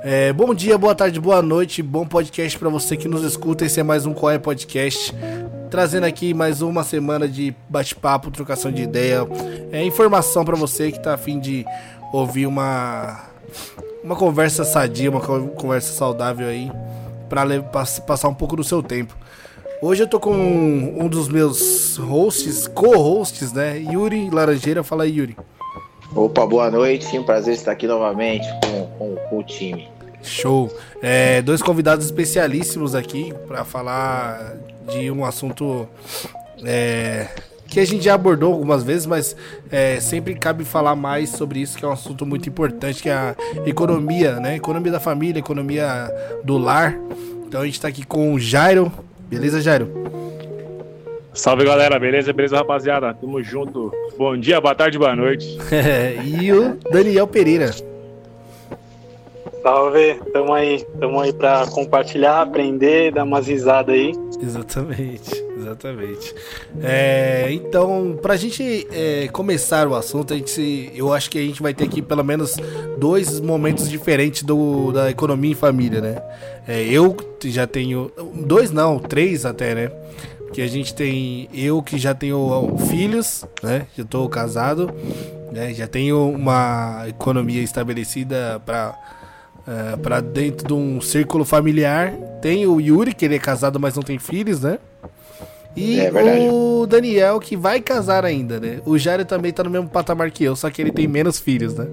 É, bom dia, boa tarde, boa noite, bom podcast para você que nos escuta. Esse é mais um Qual é Podcast, trazendo aqui mais uma semana de bate-papo, trocação de ideia, é, informação para você que tá afim de ouvir uma, uma conversa sadia, uma conversa saudável aí, para passar um pouco do seu tempo. Hoje eu tô com um, um dos meus hosts, co-hosts, né? Yuri Laranjeira. Fala aí, Yuri. Opa, boa noite. Um prazer estar aqui novamente com, com, com o time. Show. É, dois convidados especialíssimos aqui para falar de um assunto é, que a gente já abordou algumas vezes, mas é, sempre cabe falar mais sobre isso, que é um assunto muito importante, que é a economia, né? Economia da família, economia do lar. Então a gente está aqui com o Jairo. Beleza, Jairo? Salve galera, beleza? Beleza, rapaziada? Tamo junto. Bom dia, boa tarde, boa noite. e o Daniel Pereira. Salve, tamo aí, tamo aí pra compartilhar, aprender, dar umas risadas aí. Exatamente, exatamente. É, então, pra gente é, começar o assunto, a gente, eu acho que a gente vai ter aqui pelo menos dois momentos diferentes do, da economia em família, né? É, eu já tenho, dois não, três até, né? Que a gente tem eu que já tenho filhos, né? Já estou casado, né? Já tenho uma economia estabelecida para uh, é, para dentro de um círculo familiar. Tem o Yuri que ele é casado, mas não tem filhos, né? E é o Daniel que vai casar ainda, né? O Jairo também tá no mesmo patamar que eu, só que ele tem menos filhos, né?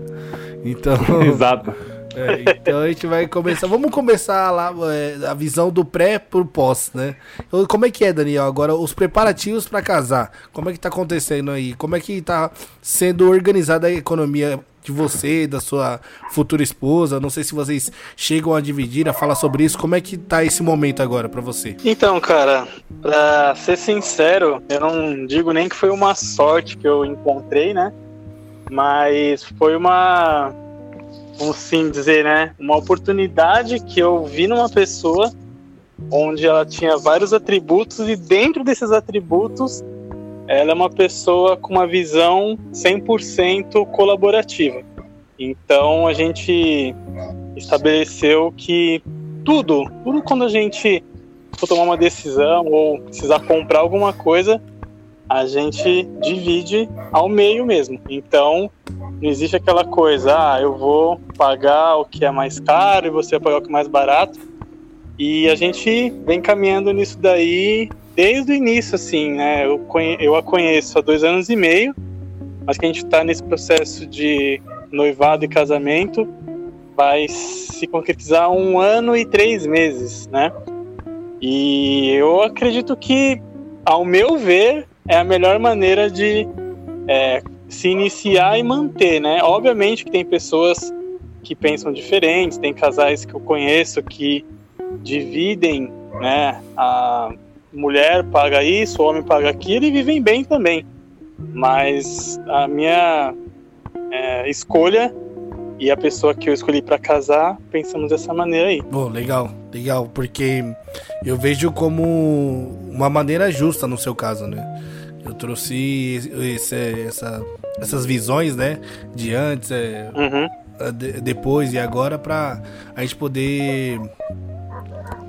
Então. Exato. É, então a gente vai começar. Vamos começar lá é, a visão do pré pro pós, né? Então, como é que é, Daniel? Agora, os preparativos para casar. Como é que tá acontecendo aí? Como é que tá sendo organizada a economia de você, da sua futura esposa? Não sei se vocês chegam a dividir, a falar sobre isso. Como é que tá esse momento agora para você? Então, cara, pra ser sincero, eu não digo nem que foi uma sorte que eu encontrei, né? Mas foi uma vamos assim dizer, né, uma oportunidade que eu vi numa pessoa onde ela tinha vários atributos e dentro desses atributos ela é uma pessoa com uma visão 100% colaborativa. Então a gente estabeleceu que tudo, tudo quando a gente for tomar uma decisão ou precisar comprar alguma coisa, a gente divide ao meio mesmo. Então, existe aquela coisa, ah, eu vou pagar o que é mais caro e você vai pagar o que é mais barato. E a gente vem caminhando nisso daí desde o início, assim, né? Eu, eu a conheço há dois anos e meio, mas que a gente está nesse processo de noivado e casamento vai se concretizar um ano e três meses, né? E eu acredito que, ao meu ver, é a melhor maneira de é, se iniciar e manter, né? Obviamente que tem pessoas que pensam diferentes, tem casais que eu conheço que dividem, né? A mulher paga isso, o homem paga aquilo e vivem bem também. Mas a minha é, escolha e a pessoa que eu escolhi para casar, pensamos dessa maneira aí. Bom, legal, legal, porque eu vejo como uma maneira justa no seu caso, né? Eu trouxe esse, essa, essas visões, né? De antes, é, uhum. de, depois e agora, para a gente poder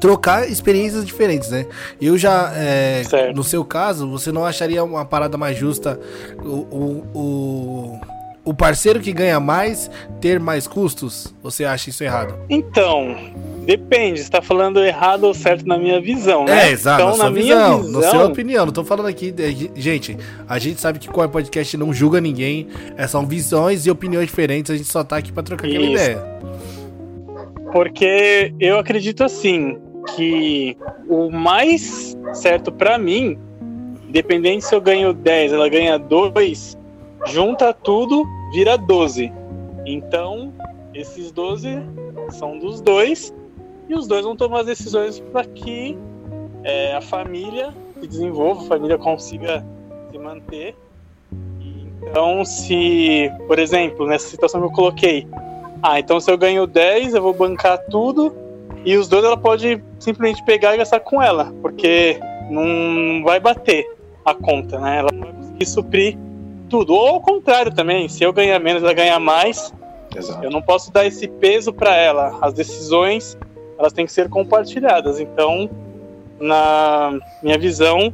trocar experiências diferentes, né? Eu já, é, no seu caso, você não acharia uma parada mais justa o, o, o, o parceiro que ganha mais ter mais custos? Você acha isso errado? Então, Depende, você tá falando errado ou certo na minha visão, né? É, exato, então, na, minha visão, visão, na sua opinião. Não tô falando aqui. De, gente, a gente sabe que qual é podcast não julga ninguém. É, são visões e opiniões diferentes. A gente só tá aqui pra trocar Isso. aquela ideia. Porque eu acredito assim que o mais certo para mim, independente se eu ganho 10, ela ganha 2, junta tudo, vira 12. Então, esses 12 são dos dois e os dois vão tomar as decisões para que é, a família se desenvolva, a família consiga se manter. Então, se, por exemplo, nessa situação que eu coloquei, ah, então se eu ganho 10, eu vou bancar tudo e os dois ela pode simplesmente pegar e gastar com ela, porque não vai bater a conta, né? Ela não vai conseguir suprir tudo. Ou ao contrário também, se eu ganhar menos, ela ganhar mais, Exato. Eu não posso dar esse peso para ela. As decisões, elas têm que ser compartilhadas. Então, na minha visão,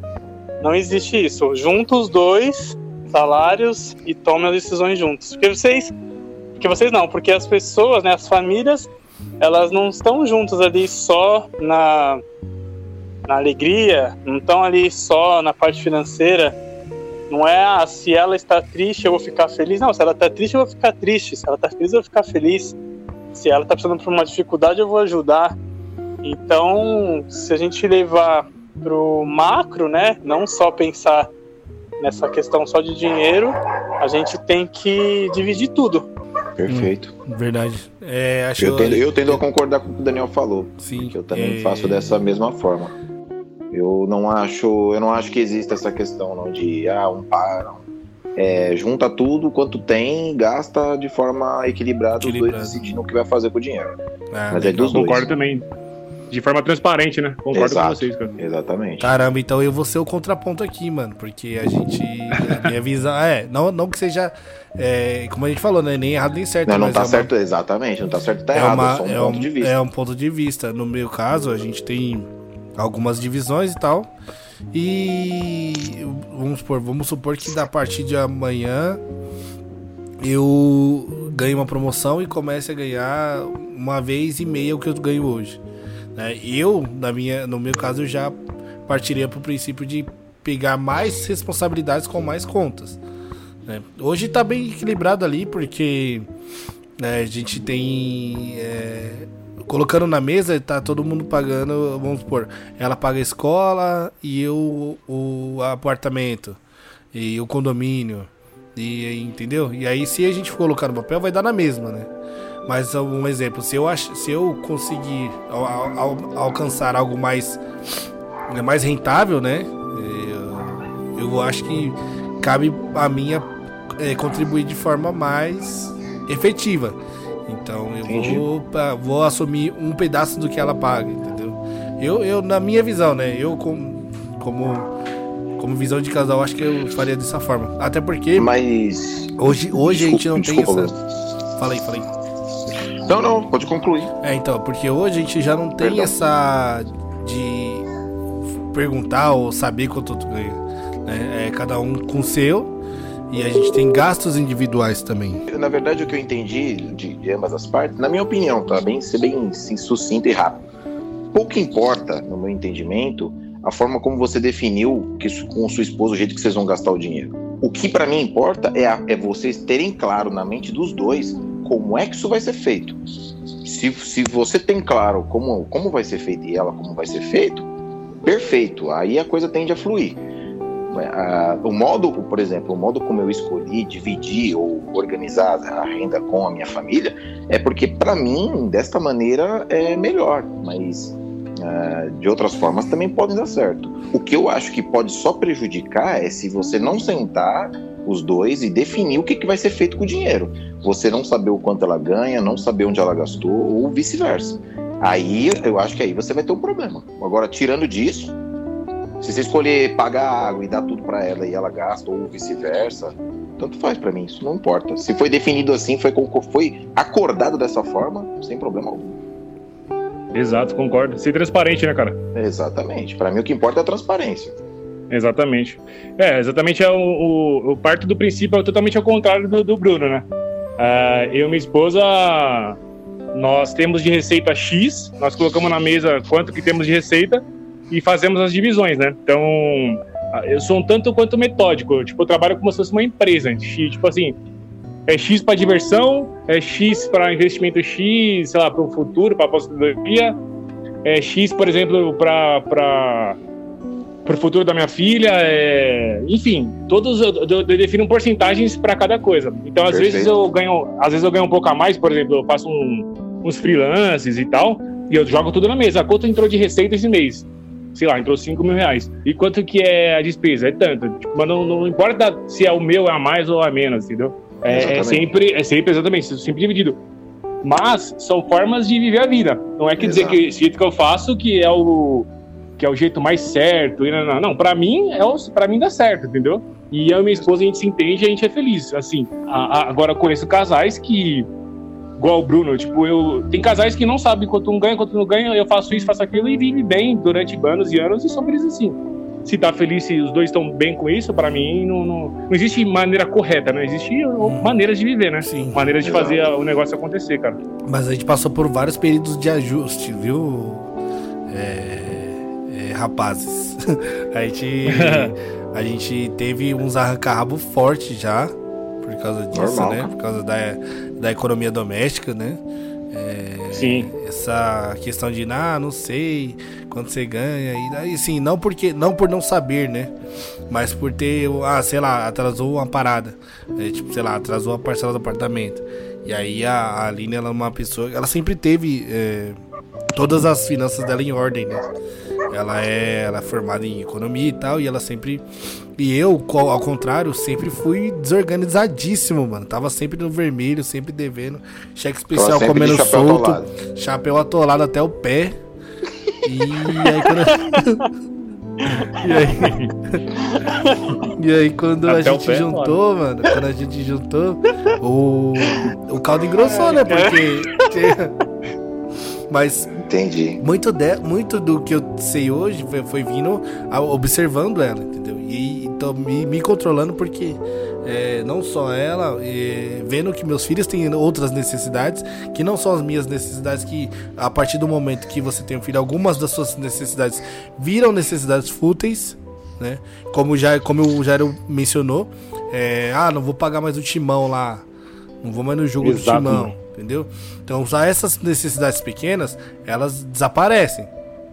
não existe isso. Juntos os dois salários e tomem as decisões juntos. Porque vocês, porque vocês não, porque as pessoas, né, as famílias, elas não estão juntas ali só na na alegria, não estão ali só na parte financeira. Não é ah, se ela está triste eu vou ficar feliz. Não, se ela está triste eu vou ficar triste. Se ela está feliz eu vou ficar feliz. Se ela está passando por uma dificuldade eu vou ajudar. Então, se a gente levar pro macro, né, não só pensar nessa questão só de dinheiro, a gente tem que dividir tudo. Perfeito. Hum, verdade. É, acho eu, tendo, eu tendo a concordar com o que o Daniel falou. Sim. Que eu também é... faço dessa mesma forma. Eu não acho, eu não acho que exista essa questão não de ah, um par, é, junta tudo quanto tem, gasta de forma equilibrada, Equilibrado. os dois decidindo o que vai fazer com o dinheiro. Ah, Mas é dos dois. Concordo também. De forma transparente, né? Concordo Exato. com vocês, cara. Exatamente. Caramba, então eu vou ser o contraponto aqui, mano. Porque a gente. A minha visão. É, não, não que seja. é, como a gente falou, né? Nem errado nem certo. Não, não mas tá é uma- certo, exatamente. Não tá certo, tá é, errado. uma- é só um é ponto um- de vista. É um ponto de vista. No meu caso, a gente tem algumas divisões e tal. E vamos supor, vamos supor que da partir de amanhã eu ganhe uma promoção e comece a ganhar uma vez e meia o que eu ganho hoje. né? Eu, na minha, no meu caso, eu já partiria para o princípio de pegar mais responsabilidades com mais contas. né? Hoje tá bem equilibrado ali, porque né, a gente tem. é, colocando na mesa, tá todo mundo pagando, vamos supor, ela paga a escola e eu o apartamento e o condomínio. E entendeu? E aí se a gente colocar no papel, vai dar na mesma, né? Mas um exemplo, se eu se eu conseguir al- al- al- alcançar algo mais é, mais rentável, né? Eu, eu acho que cabe a minha é, contribuir de forma mais efetiva. Então eu Entendi. vou, vou assumir um pedaço do que ela paga, entendeu? Eu, eu na minha visão, né? Eu como, como como visão de casal, acho que eu faria dessa forma. Até porque Mas. hoje, hoje a gente não Desculpa, tem desculpa, essa. Fala aí, fala aí. Não, não, pode concluir. É, então, porque hoje a gente já não tem Perdão. essa de perguntar ou saber quanto tu ganha. né? É cada um com o seu e a gente tem gastos individuais também. Na verdade, o que eu entendi de, de ambas as partes, na minha opinião, tá bem, ser bem sucinto e rápido. Pouco importa, no meu entendimento, a forma como você definiu que, com sua esposa o jeito que vocês vão gastar o dinheiro. O que pra mim importa é, a- é vocês terem claro na mente dos dois como é que isso vai ser feito. Se, se você tem claro como, como vai ser feito e ela como vai ser feito, perfeito. Aí a coisa tende a fluir. Ah, o modo, por exemplo, o modo como eu escolhi dividir ou organizar a renda com a minha família é porque para mim desta maneira é melhor, mas ah, de outras formas também podem dar certo. O que eu acho que pode só prejudicar é se você não sentar os dois e definir o que, que vai ser feito com o dinheiro. Você não saber o quanto ela ganha, não saber onde ela gastou ou vice-versa. Aí eu acho que aí você vai ter um problema. Agora, tirando disso, se você escolher pagar água e dar tudo pra ela e ela gasta, ou vice-versa, tanto faz pra mim, isso não importa. Se foi definido assim, foi, foi acordado dessa forma, sem problema algum. Exato, concordo. Ser transparente, né, cara? Exatamente. Pra mim o que importa é a transparência. Exatamente. É, exatamente é o, o, o parte do princípio é totalmente ao contrário do, do Bruno, né? Ah, eu e minha esposa, nós temos de receita X, nós colocamos na mesa quanto que temos de receita e fazemos as divisões, né? Então, eu sou um tanto quanto metódico. Tipo, eu trabalho como se fosse uma empresa. X, Tipo assim, é X para diversão, é X para investimento X, sei lá, para o futuro, para aposentadoria, é X, por exemplo, para para o futuro da minha filha, é... enfim, todos eu, eu- eu defino porcentagens para cada coisa. Então, às Perfeito. vezes eu ganho, às vezes eu ganho um pouco a mais, por exemplo, eu faço um- uns freelances e tal, e eu jogo tudo na mesa. Quanto entrou de receita esse mês? Sei lá, entrou 5 mil reais. E quanto que é a despesa? É tanto. Tipo, mas não, não importa se é o meu, é a mais ou a menos, entendeu? É, é sempre, é sempre exatamente, sempre dividido. Mas são formas de viver a vida. Não é que dizer que esse jeito que eu faço que é o que é o jeito mais certo. Não, não, não. Para mim é o, para mim dá certo, entendeu? E eu e minha esposa a gente se entende, e a gente é feliz. Assim, A- a- agora eu conheço casais que igual o Bruno. Tipo, eu. Tem casais que não sabem quanto um ganha, quanto não ganha, eu faço isso, faço aquilo e vive bem durante anos e anos e são felizes assim. Se tá feliz, se os dois estão bem com isso, para mim não, não, não, existe maneira correta, né? Existe hum. maneiras de viver, né? Sim. Maneiras de fazer o negócio acontecer, cara. Mas a gente passou por vários períodos de ajuste, viu? É, é, rapazes. a gente. a gente teve uns arranca-rabo fortes já por causa disso, Normal, né? Por causa da, da economia doméstica, né? É, Sim. Essa questão de, ah, não sei quanto você ganha. E aí, sim, não, porque, não por não saber, né? Mas por ter, ah, sei lá, atrasou uma parada. É, tipo, sei lá, atrasou a parcela do apartamento. E aí a, a Aline, ela é uma pessoa. Ela sempre teve é, todas as finanças dela em ordem, né? Ela é, ela é formada em economia e tal, e ela sempre. E eu, ao contrário, sempre fui desorganizadíssimo, mano. Tava sempre no vermelho, sempre devendo. Cheque especial comendo chapéu solto. Atolado. Chapéu atolado até o pé. E aí quando. E aí, e aí quando Até a gente pé, juntou, mano. mano, quando a gente juntou, o, o caldo engrossou, né? Porque. Mas Entendi. Muito, de, muito do que eu sei hoje foi, foi vindo a, observando ela, entendeu? E então me, me controlando porque é, não só ela, é, vendo que meus filhos têm outras necessidades, que não são as minhas necessidades, que a partir do momento que você tem um filho, algumas das suas necessidades viram necessidades fúteis, né? Como, já, como o Jairo mencionou, é, ah, não vou pagar mais o timão lá, não vou mais no jogo Exato. do timão entendeu? Então, usar essas necessidades pequenas, elas desaparecem.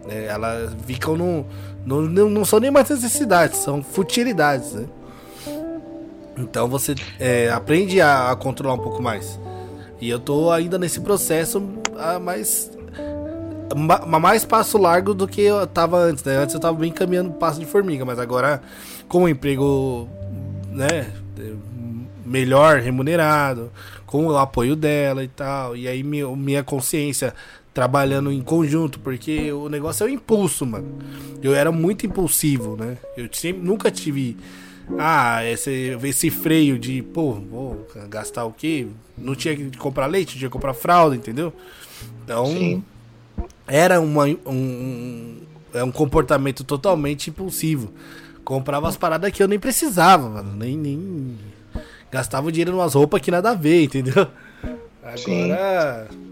Né? Elas ficam no, no, Não são nem mais necessidades, são futilidades, né? Então você é, aprende a, a, controlar um pouco mais. E eu tô ainda nesse processo a mais. Ma, mais passo largo do que eu tava antes, né? Antes eu tava bem caminhando passo de formiga, mas agora com o emprego, né? Melhor remunerado, com o apoio dela e tal. E aí minha, minha consciência trabalhando em conjunto, porque o negócio é o impulso, mano. Eu era muito impulsivo, né? Eu sempre, nunca tive. Ah, esse, esse freio de, pô, vou gastar o quê? Não tinha que comprar leite, tinha que comprar fralda, entendeu? Então, Sim. era uma, um, é um comportamento totalmente impulsivo. Comprava as paradas que eu nem precisava, mano. Nem, nem, gastava dinheiro em umas roupas que nada a ver, entendeu? Agora Sim.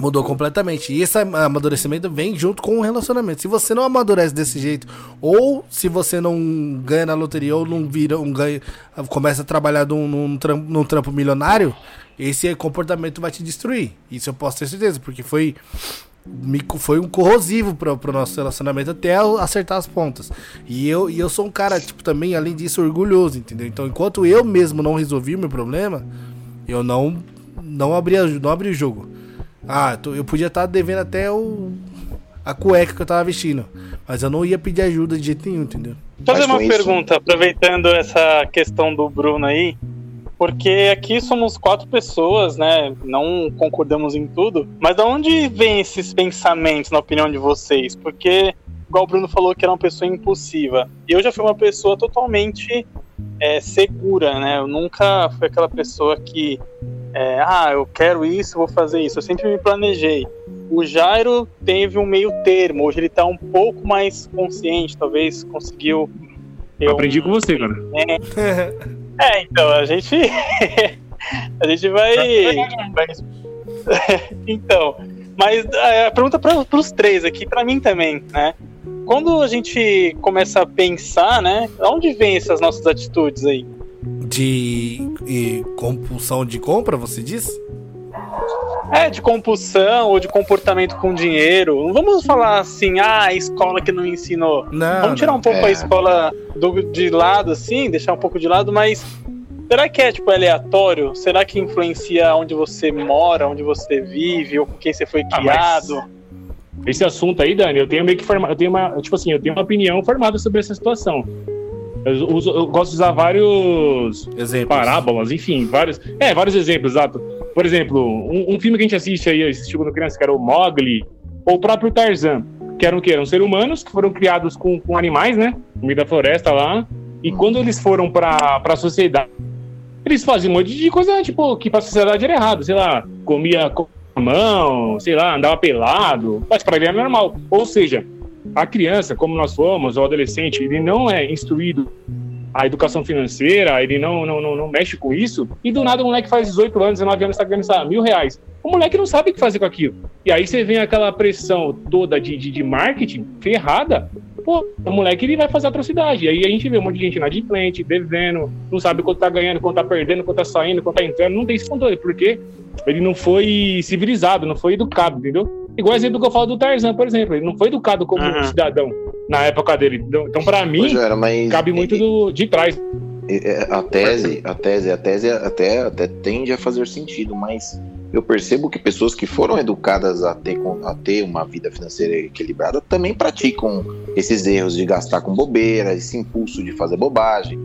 Mudou completamente. E esse amadurecimento vem junto com o relacionamento. Se você não amadurece desse jeito, ou se você não ganha na loteria, ou não vira um ganho, começa a trabalhar num, num, trampo, num trampo milionário, esse comportamento vai te destruir. Isso eu posso ter certeza, porque foi foi um corrosivo pro, pro nosso relacionamento até acertar as pontas. E eu, e eu sou um cara, tipo, também, além disso, orgulhoso, entendeu? Então, enquanto eu mesmo não resolvi o meu problema, eu não, não, abri, não abri o jogo. Ah, eu podia estar tá devendo até o, a cueca que eu tava vestindo. Mas eu não ia pedir ajuda de jeito nenhum, entendeu? Fazer uma pergunta, aproveitando essa questão do Bruno aí porque aqui somos quatro pessoas, né? Não concordamos em tudo. Mas de onde vem esses pensamentos, na opinião de vocês? Porque, igual o Bruno falou que era uma pessoa impulsiva. Eu já fui uma pessoa totalmente é, segura, né? Eu nunca fui aquela pessoa que, é, ah, eu quero isso, vou fazer isso. Eu sempre me planejei. O Jairo teve um meio termo. Hoje ele tá um pouco mais consciente, talvez conseguiu. Eu aprendi com você, cara. É, É, então, a gente. a gente vai. vai... então, mas é, a pergunta para os três aqui, para mim também, né? Quando a gente começa a pensar, né? Onde vem essas nossas atitudes aí? De compulsão de compra, você diz? É, de compulsão ou de comportamento com dinheiro. Não vamos falar assim, ah, a escola que não ensinou. Não, vamos tirar um pouco é. a escola do, de lado, assim, deixar um pouco de lado, mas será que é tipo aleatório? Será que influencia onde você mora, onde você vive, ou com quem você foi ah, criado? Ah, esse assunto aí, Dani, eu tenho meio que formado, eu tenho uma, tipo assim, eu tenho uma opinião formada sobre essa situação. Eu, uso, eu gosto de usar vários exemplos. parábolas, enfim, vários. É, vários exemplos, exato. Por exemplo, um, um filme que a gente assiste aí, assistiu quando criança, que era o Mogli, ou o próprio Tarzan, que eram o quê? Eram seres humanos que foram criados com, com animais, né? No meio da floresta lá. E quando eles foram para a sociedade, eles faziam um monte de coisa, tipo, que pra sociedade era errado. Sei lá, comia mão, sei lá, andava pelado. Mas pra ele é normal. Ou seja, a criança, como nós fomos, o adolescente, ele não é instruído a educação financeira, ele não, não, não, não mexe com isso, e do nada o moleque faz 18 anos, 19 anos, está ganhando sabe, mil reais. O moleque não sabe o que fazer com aquilo. E aí você vem aquela pressão toda de, de, de marketing ferrada, pô, o moleque ele vai fazer atrocidade. E aí a gente vê um monte de gente inadimplente, devendo, não sabe quanto tá ganhando, quanto tá perdendo, quanto tá saindo, quanto tá entrando, não tem esse controle, porque ele não foi civilizado, não foi educado, entendeu? Igual exemplo que eu falo do Tarzan, por exemplo, ele não foi educado como uhum. cidadão na época dele. Então, então para mim, era, mas... cabe muito do, de trás. A tese, a tese, a tese até, até tende a fazer sentido, mas eu percebo que pessoas que foram educadas a ter, a ter uma vida financeira equilibrada também praticam esses erros de gastar com bobeira, esse impulso de fazer bobagem,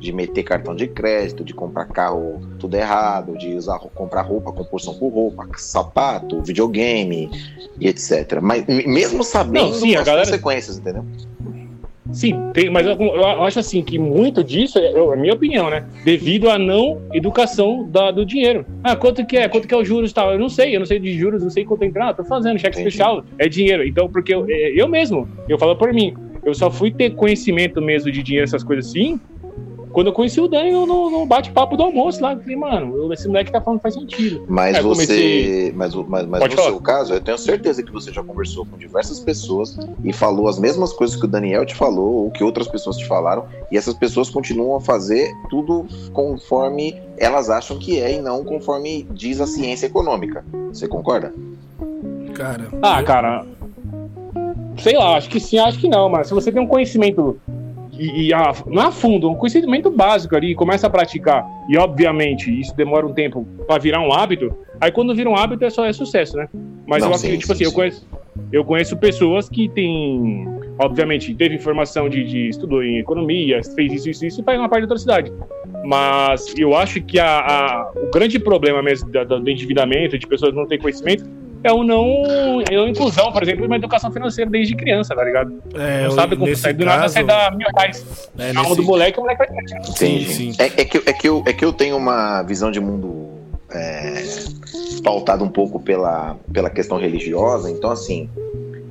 de meter cartão de crédito, de comprar carro tudo errado, de usar comprar roupa com porção por roupa, sapato, videogame e etc. Mas mesmo sabendo Não, sim, as galera... consequências, entendeu? Sim, tem, mas eu, eu, acho assim que muito disso, é, é a minha opinião, né? Devido à não educação da, do dinheiro. Ah, quanto que é? Quanto que é o juros e tal? Eu não sei, eu não sei de juros, não sei quanto entrar. Ah, tô fazendo cheque Entendi. especial, é dinheiro. Então, porque eu, é, eu mesmo, eu falo por mim, eu só fui ter conhecimento mesmo de dinheiro, essas coisas assim, quando eu conheci o Dani no, no bate-papo do almoço lá, eu falei, mano, esse moleque tá falando faz sentido. Mas Aí você. Comecei... Mas, mas, mas no falar. seu caso, eu tenho certeza que você já conversou com diversas pessoas e falou as mesmas coisas que o Daniel te falou, ou que outras pessoas te falaram, e essas pessoas continuam a fazer tudo conforme elas acham que é e não conforme diz a ciência econômica. Você concorda? Cara. Ah, cara. Sei lá, acho que sim, acho que não, mas se você tem um conhecimento e, e a, não a fundo, um conhecimento básico ali, começa a praticar, e obviamente isso demora um tempo para virar um hábito, aí quando vira um hábito é só é sucesso, né? Mas não, eu acredito, tipo assim, sim. eu conheço, eu conheço pessoas que têm, obviamente, teve informação de, de estudou em economia, fez isso, isso, isso e faz uma parte da outra cidade. Mas eu acho que a, a o grande problema mesmo do, do endividamento, de pessoas não terem conhecimento, é o não, é a inclusão, por exemplo, de uma educação financeira desde criança, tá ligado? É, não sabe como sai do nada sai da mil reais. É, nesse... do moleque, o moleque vai ter. Sim, sim. É, é, que, é, que eu, é que eu tenho uma visão de mundo é, pautada um pouco pela, pela questão religiosa, então assim.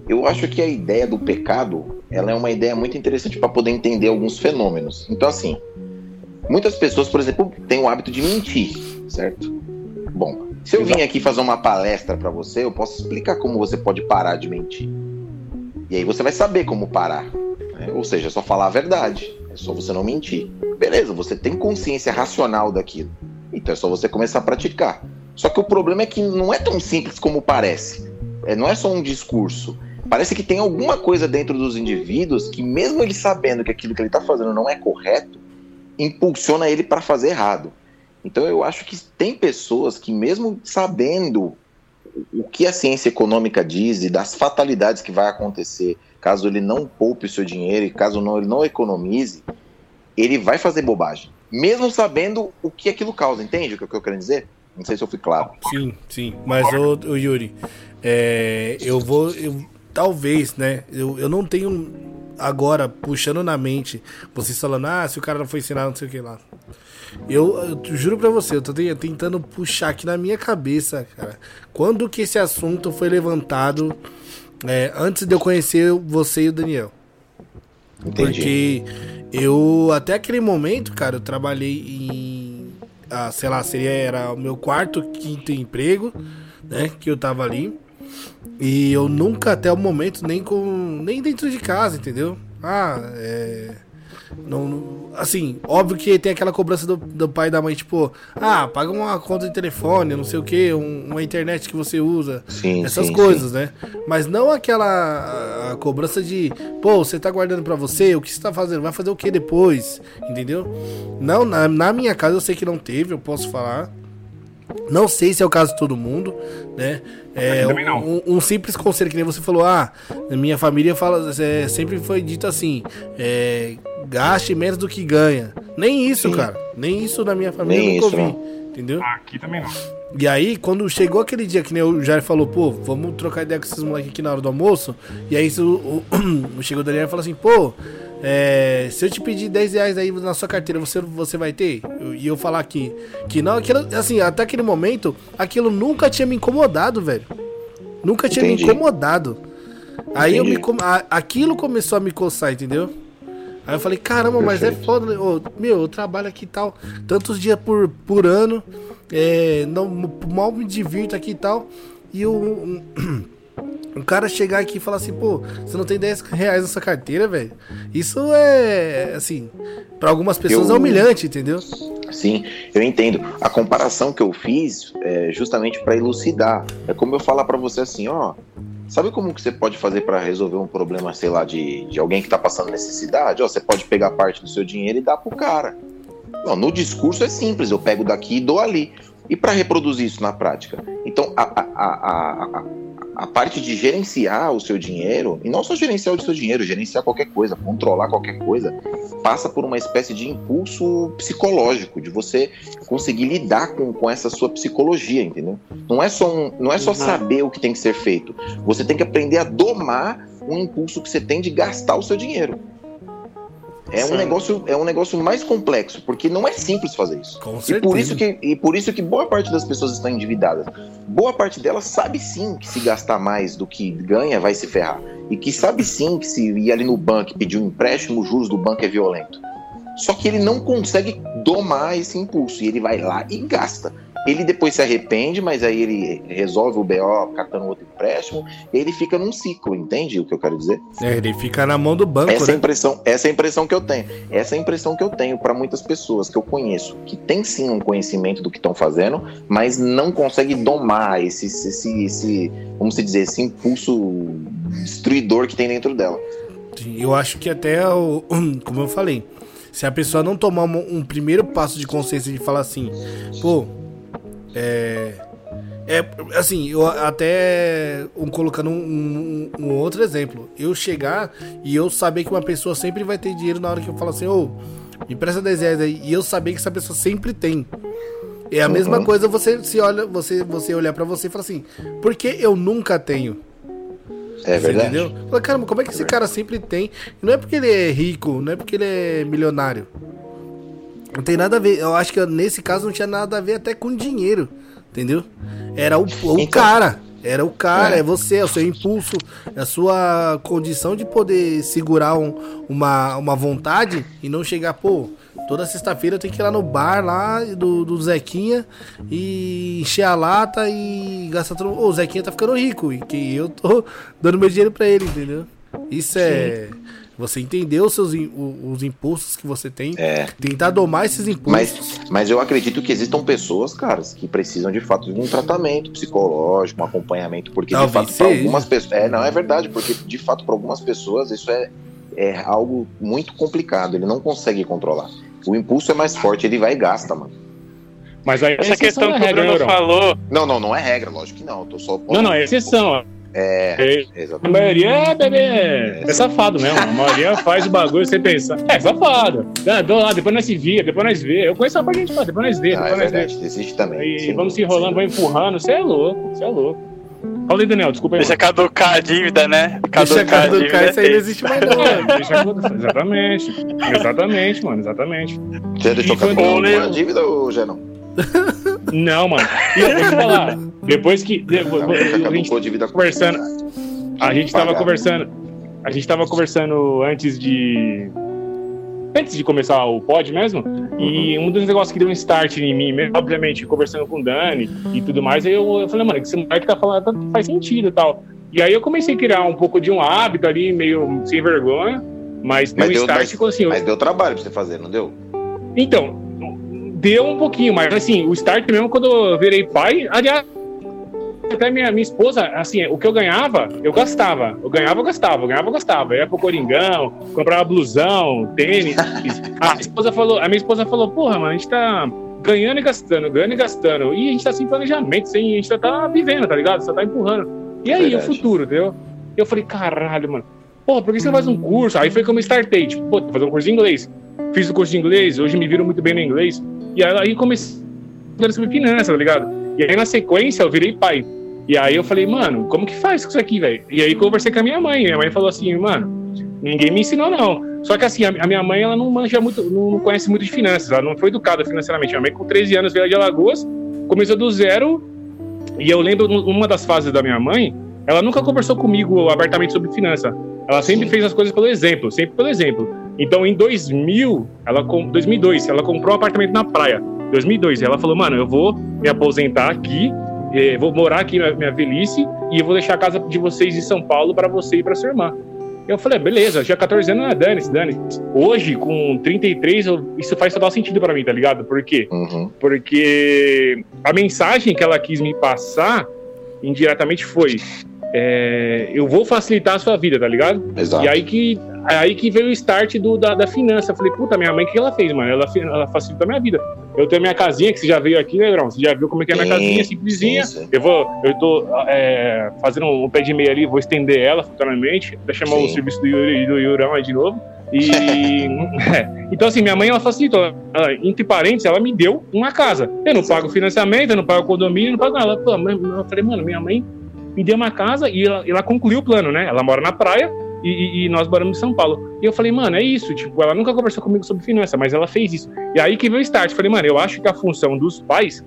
Eu acho que a ideia do pecado ela é uma ideia muito interessante para poder entender alguns fenômenos. Então, assim, muitas pessoas, por exemplo, têm o hábito de mentir, certo? Bom, se eu vim aqui fazer uma palestra para você, eu posso explicar como você pode parar de mentir. E aí você vai saber como parar. Né? Ou seja, é só falar a verdade. É só você não mentir. Beleza, você tem consciência racional daquilo. Então é só você começar a praticar. Só que o problema é que não é tão simples como parece. É, não é só um discurso. Parece que tem alguma coisa dentro dos indivíduos que, mesmo ele sabendo que aquilo que ele está fazendo não é correto, impulsiona ele para fazer errado. Então eu acho que tem pessoas que, mesmo sabendo o que a ciência econômica diz e das fatalidades que vai acontecer caso ele não poupe o seu dinheiro e caso não, ele não economize, ele vai fazer bobagem. Mesmo sabendo o que aquilo causa, entende o que eu quero dizer? Não sei se eu fui claro. Sim, sim. Mas, ô Yuri, é, eu vou. Eu, talvez, né? Eu, eu não tenho agora puxando na mente vocês falando, ah, se o cara não foi ensinado, não sei o que lá. Eu, eu juro pra você, eu tô tentando puxar aqui na minha cabeça, cara. Quando que esse assunto foi levantado é, antes de eu conhecer você e o Daniel? Entendi. Porque eu, até aquele momento, cara, eu trabalhei em. Ah, sei lá, seria era o meu quarto, quinto emprego, né? Que eu tava ali. E eu nunca, até o momento, nem com. nem dentro de casa, entendeu? Ah, é não, assim, óbvio que tem aquela cobrança do, do pai e da mãe, tipo, ah, paga uma conta de telefone, não sei o que, um, uma internet que você usa. Sim, essas sim, coisas, sim. né? Mas não aquela cobrança de, pô, você tá guardando para você, o que você tá fazendo? Vai fazer o que depois? Entendeu? Não, na, na minha casa eu sei que não teve, eu posso falar. Não sei se é o caso de todo mundo, né? É, um, um, simples conselho que nem você falou, ah, minha família fala, é, sempre foi dito assim, é, gaste menos do que ganha. Nem isso, Sim. cara. Nem isso na minha família nem eu nunca isso, ouvi. Não. Entendeu? Aqui também não. E aí, quando chegou aquele dia que nem o Jair falou, pô, vamos trocar ideia com esses moleques aqui na hora do almoço. E aí o, o, o chegou o Daniel e falou assim, pô, é, se eu te pedir 10 reais aí na sua carteira, você, você vai ter? E eu, falar que, que não, aquilo, assim, até aquele momento, aquilo nunca tinha me incomodado, velho. Nunca tinha Entendi. me incomodado. Aí eu me, aquilo começou a me coçar, entendeu? Aí eu falei, caramba, Perfeito. mas é foda? Ô, meu, eu trabalho aqui e tal, tantos dias por, por ano, é, não, mal me divirto aqui e tal. E o um, um, cara chegar aqui e falar assim, pô, você não tem 10 reais nessa carteira, velho. Isso é, assim, para algumas pessoas eu, é humilhante, entendeu? Sim, eu entendo. A comparação que eu fiz é justamente para elucidar. É como eu falar para você assim, ó, Sabe como que você pode fazer para resolver um problema, sei lá, de, de alguém que está passando necessidade? Ó, você pode pegar parte do seu dinheiro e dar pro cara. Não, no discurso é simples, eu pego daqui e dou ali. E para reproduzir isso na prática? Então, a, a, a, a, parte de gerenciar o seu dinheiro, e não só gerenciar o seu dinheiro, gerenciar qualquer coisa, controlar qualquer coisa, passa por uma espécie de impulso psicológico, de você conseguir lidar com, com essa sua psicologia, entendeu? Não é só, um, não é só uhum. saber o que tem que ser feito, você tem que aprender a domar um impulso que você tem de gastar o seu dinheiro. É um, negócio, é um negócio mais complexo, porque não é simples fazer isso. Com certeza. E por isso que, e por isso que boa parte das pessoas estão endividadas. Boa parte delas sabe sim que se gastar mais do que ganha vai se ferrar. E que sabe sim que se ir ali no banco e pedir um empréstimo, os juros do banco é violento. Só que ele não consegue domar esse impulso. E ele vai lá e gasta. Ele depois se arrepende, mas aí ele resolve o BO catando outro empréstimo, e ele fica num ciclo, entende o que eu quero dizer? É, ele fica na mão do banco, essa né? Impressão, essa é a impressão que eu tenho. Essa é a impressão que eu tenho para muitas pessoas que eu conheço, que tem sim um conhecimento do que estão fazendo, mas não consegue domar esse, esse, esse, vamos dizer, esse impulso destruidor que tem dentro dela. Eu acho que até, o, como eu falei, se a pessoa não tomar um, um primeiro passo de consciência de falar assim, pô, é. É, assim, eu até um, colocando um, um, um, outro exemplo. Eu chegar e eu saber que uma pessoa sempre vai ter dinheiro na hora que eu falo assim, ô, oh, me presta 10 reais aí. E eu saber que essa pessoa sempre tem. É a uhum. mesma coisa você se olha, você, você olhar para você e falar assim, por que eu nunca tenho? É verdade. Entendeu? Fala, caramba, como é que esse cara sempre tem? Não é porque ele é rico, não é porque ele é milionário. Não tem nada a ver. Eu acho que nesse caso não tinha nada a ver até com dinheiro. Entendeu? Era o, o então, cara. Era o cara, é. é. você, é o seu impulso, é a sua condição de poder segurar um, uma, uma vontade e não chegar, pô, toda sexta-feira eu tenho que ir lá no bar lá do, do Zequinha e encher a lata e gastar tudo. Ô, o Zequinha tá ficando rico e que eu tô dando meu dinheiro pra ele, entendeu? Isso é. Sim. Você entender os seus os impulsos que você tem, é. tentar domar esses impulsos. Mas, mas eu acredito que existam pessoas, caras, que precisam de fato de um tratamento psicológico, um acompanhamento, porque Talvez de fato para algumas pessoas, é, não é verdade, porque de fato para algumas pessoas isso é é algo muito complicado, ele não consegue controlar. O impulso é mais forte, ele vai e gasta, mano. Mas aí essa questão é que o Bruno falou. Não, não, não é regra, lógico que não. Eu tô só Não, não, é exceção. É, exatamente. A maioria é bebê, é, é safado mesmo. A maioria faz o bagulho sem pensar. É, safado. Ah, do lá, depois nós se via, depois nós vê. Eu conheço a parte gente fala, depois nós vê, ah, depois é nós verdade, vê. Existe também. E vamos se enrolando, vamos empurrando. Você é louco, você é louco. Fala aí, Daniel, desculpa aí. Deixa caducar a dívida, né? Caducar deixa caducar, a dívida. Isso aí não existe mais, não. É, deixa exatamente. Exatamente, mano, exatamente. Você deixou caducar a dívida ou já não? Não, mano. E eu vou te falar, depois que. Depois, a gente conversando. A gente tava conversando. A gente tava conversando antes de. Antes de começar o pod mesmo, e um dos negócios que deu um start em mim, obviamente, conversando com o Dani e tudo mais, aí eu, eu falei, mano, esse moleque tá falando tá, faz sentido e tal. E aí eu comecei a criar um pouco de um hábito ali, meio sem vergonha, mas deu mas um deu, start mas, assim. Mas deu trabalho pra você fazer, não deu? Então, deu um pouquinho, mas assim, o start mesmo quando eu virei pai, aliás, até minha, minha esposa, assim, o que eu ganhava, eu gastava. Eu ganhava, eu gastava, eu ganhava, eu gastava. Eu ia pro Coringão, comprava blusão, tênis. a, esposa falou, a minha esposa falou, porra, mano, a gente tá ganhando e gastando, ganhando e gastando. E a gente tá sem planejamento, sem, a gente tá, tá vivendo, tá ligado? Só tá empurrando. E aí, Verdade. o futuro, entendeu? Eu falei, caralho, mano. Porra, por que você não faz um curso? Aí foi como eu startei, tipo, pô, fazer um curso de inglês. Fiz o curso de inglês, hoje me viram muito bem no inglês. E aí comecei a sobre finanças, tá ligado? E aí, na sequência, eu virei pai. E aí eu falei, mano, como que faz com isso aqui, velho? E aí conversei com a minha mãe. Minha mãe falou assim, mano, ninguém me ensinou, não. Só que assim, a, minha mãe, ela não manja muito, não conhece muito de finanças, ela não foi educada financeiramente. Minha mãe, com 13 anos, veio de Alagoas, começou do zero. E eu lembro, uma das fases da minha mãe, ela nunca conversou comigo abertamente sobre finança. Ela sempre fez as coisas pelo exemplo, sempre pelo exemplo. Então, em 2000, ela 2002, ela comprou um apartamento na praia. 2002, ela falou, mano, eu vou me aposentar aqui, eh, vou morar aqui na minha velhice e eu vou deixar a casa de vocês em São Paulo para você e para sua irmã. Eu falei, beleza, já 14 anos, dane-se, dane-se. Hoje, com 33, eu, isso faz total sentido para mim, tá ligado? Por quê? Uhum. Porque a mensagem que ela quis me passar indiretamente foi: é, eu vou facilitar a sua vida, tá ligado? Exato. E aí que, aí que veio o start do, da, da finança. Eu falei, puta, minha mãe, o que ela fez, mano? Ela, ela facilitou a minha vida. Eu tenho minha casinha, que você já veio aqui, né, Grão? Você já viu como é que é a minha casinha, simplesinha. Sim, sim. Eu vou, eu tô é, fazendo um pé de meia ali, vou estender ela futuramente, até chamar o serviço do, Yuri, do Yurão aí de novo. E então assim, minha mãe ela facilitou. Ela, entre parênteses, ela me deu uma casa. Eu não pago financiamento, eu não pago condomínio, não pago nada. Pô, eu falei, mano, minha mãe me deu uma casa e ela, ela concluiu o plano, né? Ela mora na praia e, e, nós moramos em São Paulo. E eu falei, mano, é isso. Tipo, ela nunca conversou comigo sobre finança, mas ela fez isso. E aí que veio o start. Falei, mano, eu acho que a função dos pais,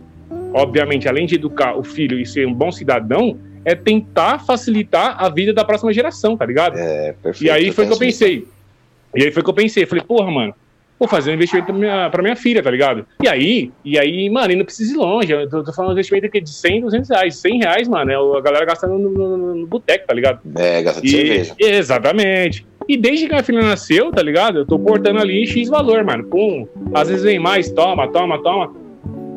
obviamente, além de educar o filho e ser um bom cidadão, é tentar facilitar a vida da próxima geração, tá ligado? É, perfeito. E aí foi que eu pensei. E aí foi que eu pensei. Falei, porra, mano, vou fazer um investimento pra minha, pra minha filha, tá ligado? E aí, e aí, mano, e não precisa ir longe. Eu tô, tô falando de investimento aqui de 100, 200 reais. 100 reais, mano, é a galera gastando no, no, no boteco, tá ligado? É, gasta de e, cerveja. Exatamente. E desde que a filha nasceu, tá ligado? Eu tô portando ali X valor, mano. Pum. Às vezes vem mais, toma, toma, toma.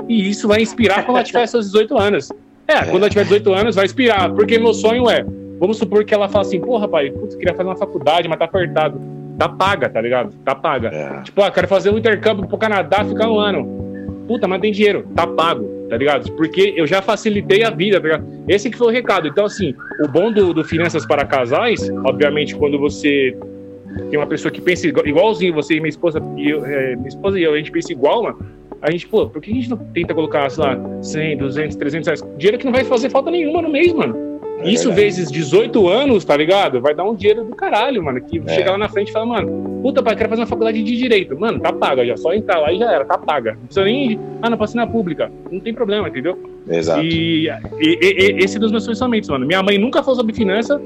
E isso vai inspirar quando ela tiver seus 18 anos. É, é, quando ela tiver 18 anos, vai inspirar. Porque meu sonho é, vamos supor que ela fala assim, pô, rapaz, putz, queria fazer uma faculdade, mas tá apertado tá paga, tá ligado? Tá paga. É. Tipo, ah, quero fazer um intercâmbio pro Canadá, ficar um ano. Puta, mas tem dinheiro, tá pago, tá ligado? Porque eu já facilitei a vida, tá ligado? Esse que foi o recado. Então, assim, o bom do, do Finanças para Casais, obviamente, quando você tem uma pessoa que pensa igualzinho você e minha esposa, e eu, é, minha esposa e eu, a gente pensa igual, mano. A gente, pô, por que a gente não tenta colocar, sei lá, 100, 200, 300 reais? Dinheiro que não vai fazer falta nenhuma no mês, mano. É Isso verdade. vezes 18 anos, tá ligado? Vai dar um dinheiro do caralho, mano. Que é. chega lá na frente e fala, mano, puta, pai, quero fazer uma faculdade de direito. Mano, tá paga, já só entrar lá e já era, tá paga. Não precisa nem. Ah, não, passei na pública. Não tem problema, entendeu? Exato. E, e, e esse é dos meus pensamentos, mano. Minha mãe nunca falou sobre finança,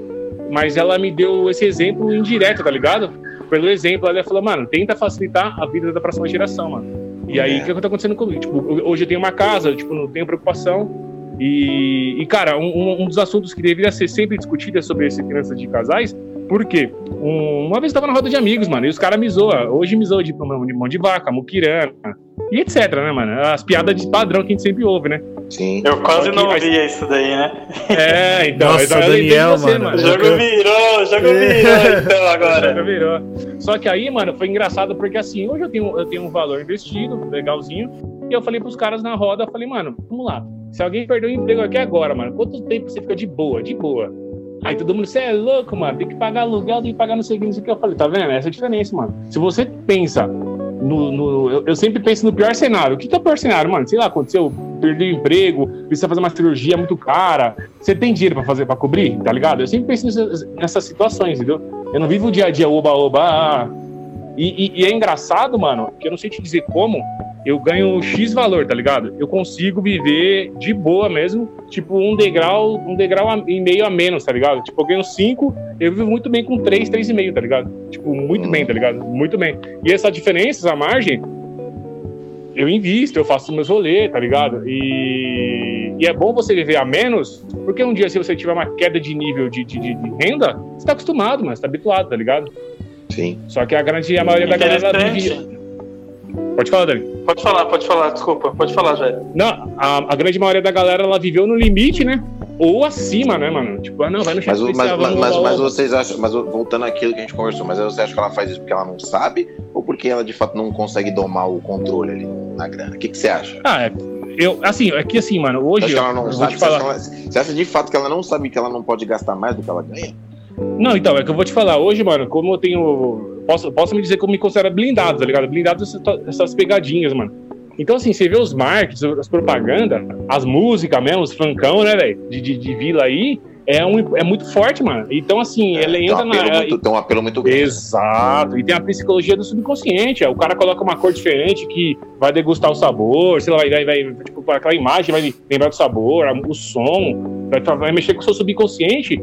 mas ela me deu esse exemplo indireto, tá ligado? Pelo exemplo, ela falou, mano, tenta facilitar a vida da próxima geração, mano. E aí, é. o que tá acontecendo comigo? Tipo, hoje eu tenho uma casa, tipo, não tenho preocupação e, e cara, um, um, dos assuntos que deveria ser sempre discutido é sobre esse finanças de casais, por quê? Um, uma vez eu tava na roda de amigos, mano, e os caras me zoam. Hoje me zoam de mão de vaca, muquirana, e etc, né, mano? As piadas de padrão que a gente sempre ouve, né? Sim. Eu quase não ouvia isso daí, né? É, então. Nossa, eu Daniel, você, mano. O jogo virou, o jogo virou, então, agora. O jogo virou. Só que aí, mano, foi engraçado porque assim, hoje eu tenho, eu tenho um valor investido, legalzinho, e eu falei pros caras na roda, eu falei, mano, vamos lá se alguém perdeu o emprego aqui agora, mano, quanto tempo você fica de boa? De boa. Aí todo mundo, você é louco, mano, tem que pagar aluguel, tem que pagar no seguinte, isso que eu falei, tá vendo? Essa é a diferença, mano. Se você pensa no. no eu, eu, sempre penso no pior cenário. O que, que é o pior cenário, mano? Sei lá, aconteceu, perdeu o emprego, precisa fazer uma cirurgia muito cara. Você tem dinheiro pra fazer, pra cobrir, tá ligado? Eu sempre penso nessas, nessas situações, entendeu? Eu não vivo o dia a dia, oba, oba. Ah. E, e, e é engraçado, mano, que eu não sei te dizer como, eu ganho X valor, tá ligado? Eu consigo viver de boa mesmo, tipo um degrau, um degrau e meio a menos, tá ligado? Tipo, eu ganho 5, eu vivo muito bem com 3, 3,5, tá ligado? Tipo, muito bem, tá ligado? Muito bem. E essa diferença, essa margem, eu invisto, eu faço meus rolês, tá ligado? E, e é bom você viver a menos, porque um dia se você tiver uma queda de nível de, de, de renda, você tá acostumado, mas tá habituado, tá ligado? Sim. Só que a grande a maioria da galera vive Pode falar, Dani. Pode falar, pode falar, desculpa, pode falar, velho. Não, a, a, grande maioria da galera ela viveu no limite, né? Ou acima, né, mano? Tipo, ah, não, vai no mas, mas, mas, mas, mas vocês acham, mas voltando àquilo que a gente conversou, mas você acha que ela faz isso porque ela não sabe ou porque ela de fato não consegue domar o controle ali na grana? O que, que você acha? Ah, é, eu, assim, é que assim, mano, hoje. Você acha, ela não sabe, falar... ela, você acha de fato que ela não sabe que ela não pode gastar mais do que ela ganha? Não, então, é que eu vou te falar, hoje, mano, como eu tenho. Posso, posso me dizer que eu me considero blindado, tá ligado? Blindado essas, pegadinhas, mano. Então, assim, você vê os marketing, as propagandas, as músicas mesmo, os funkão, né, velho, de, de, de vila aí, é, um, é muito forte, mano. Então, assim, é, ele entra um na. Muito, tem um apelo muito grande. Exato. E tem a psicologia do subconsciente. O cara coloca uma cor diferente que vai degustar o sabor, sei lá, vai, vai, vai tipo, aquela imagem vai lembrar do sabor, o som, vai, vai mexer com o seu subconsciente,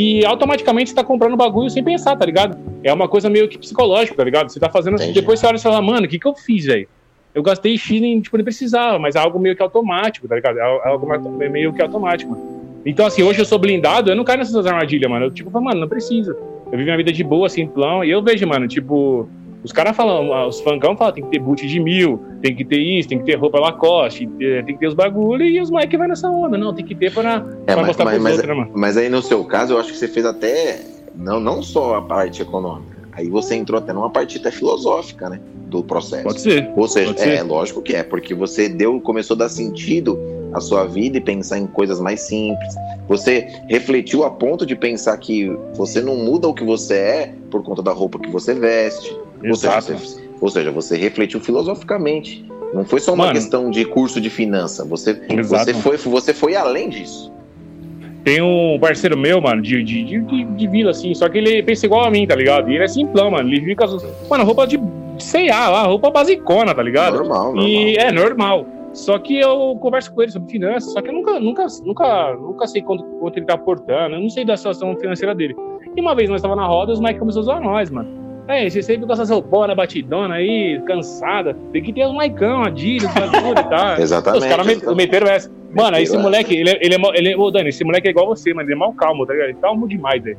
que automaticamente você tá comprando bagulho sem pensar, tá ligado? É uma coisa meio que psicológica, tá ligado? Você tá fazendo assim, depois você olha e fala, mano, o que que eu fiz, velho? Eu gastei X em, tipo, nem precisava, mas é algo meio que automático, tá ligado? É algo meio que automático, mano. Então, assim, hoje eu sou blindado, eu não caio nessas armadilhas, mano. Eu, tipo, falo, mano, não precisa. Eu vivo minha vida de boa, simplão, e eu vejo, mano, tipo, os caras falam, os funkão falam, tem que ter boot de mil, tem que ter isso, tem que ter roupa Lacoste, tem que ter os bagulho, e os moleques vai nessa onda. Não, tem que ter pra, É, pra mas, mostrar mas, mas, outros, né, mas aí no seu caso, eu acho que você fez até. Não, não só a parte econômica. Aí você entrou até numa parte até filosófica, né? Do processo. Pode ser. Ou seja, Pode ser. é lógico que é, porque você deu, começou a dar sentido à sua vida e pensar em coisas mais simples. Você refletiu a ponto de pensar que você não muda o que você é por conta da roupa que você veste. Ou seja, Exato. você, ou seja, você refletiu filosoficamente. Não foi só uma Mano. questão de curso de finança. Você, Exato. você, foi, você foi além disso. Tem um parceiro meu, mano, de, de, de, de- vila, assim, só que ele pensa igual a mim, tá ligado? E ele é simplão, mano. Ele fica. Mano, roupa de C&A lá, roupa basicona, tá ligado? Normal, normal. E é normal. Só que eu converso com ele sobre finanças, só que eu nunca, nunca, nunca, nunca sei quanto, quanto ele tá aportando, eu não sei da situação financeira dele. E uma vez nós tava na roda, os Mike começaram a zoar nós, mano. É, você sempre com essas rouponas batidona aí, cansada. Tem que ter um Maicão, Adidas, tudo e tal. Exatamente. Os caras met- meteram essa. Mano, Meteram esse essa. moleque, ele, é- ele é. Ele, é- ô, Dani, esse moleque é igual você, mano. Ele é mal calmo, tá ligado? Ele é calmo demais, velho.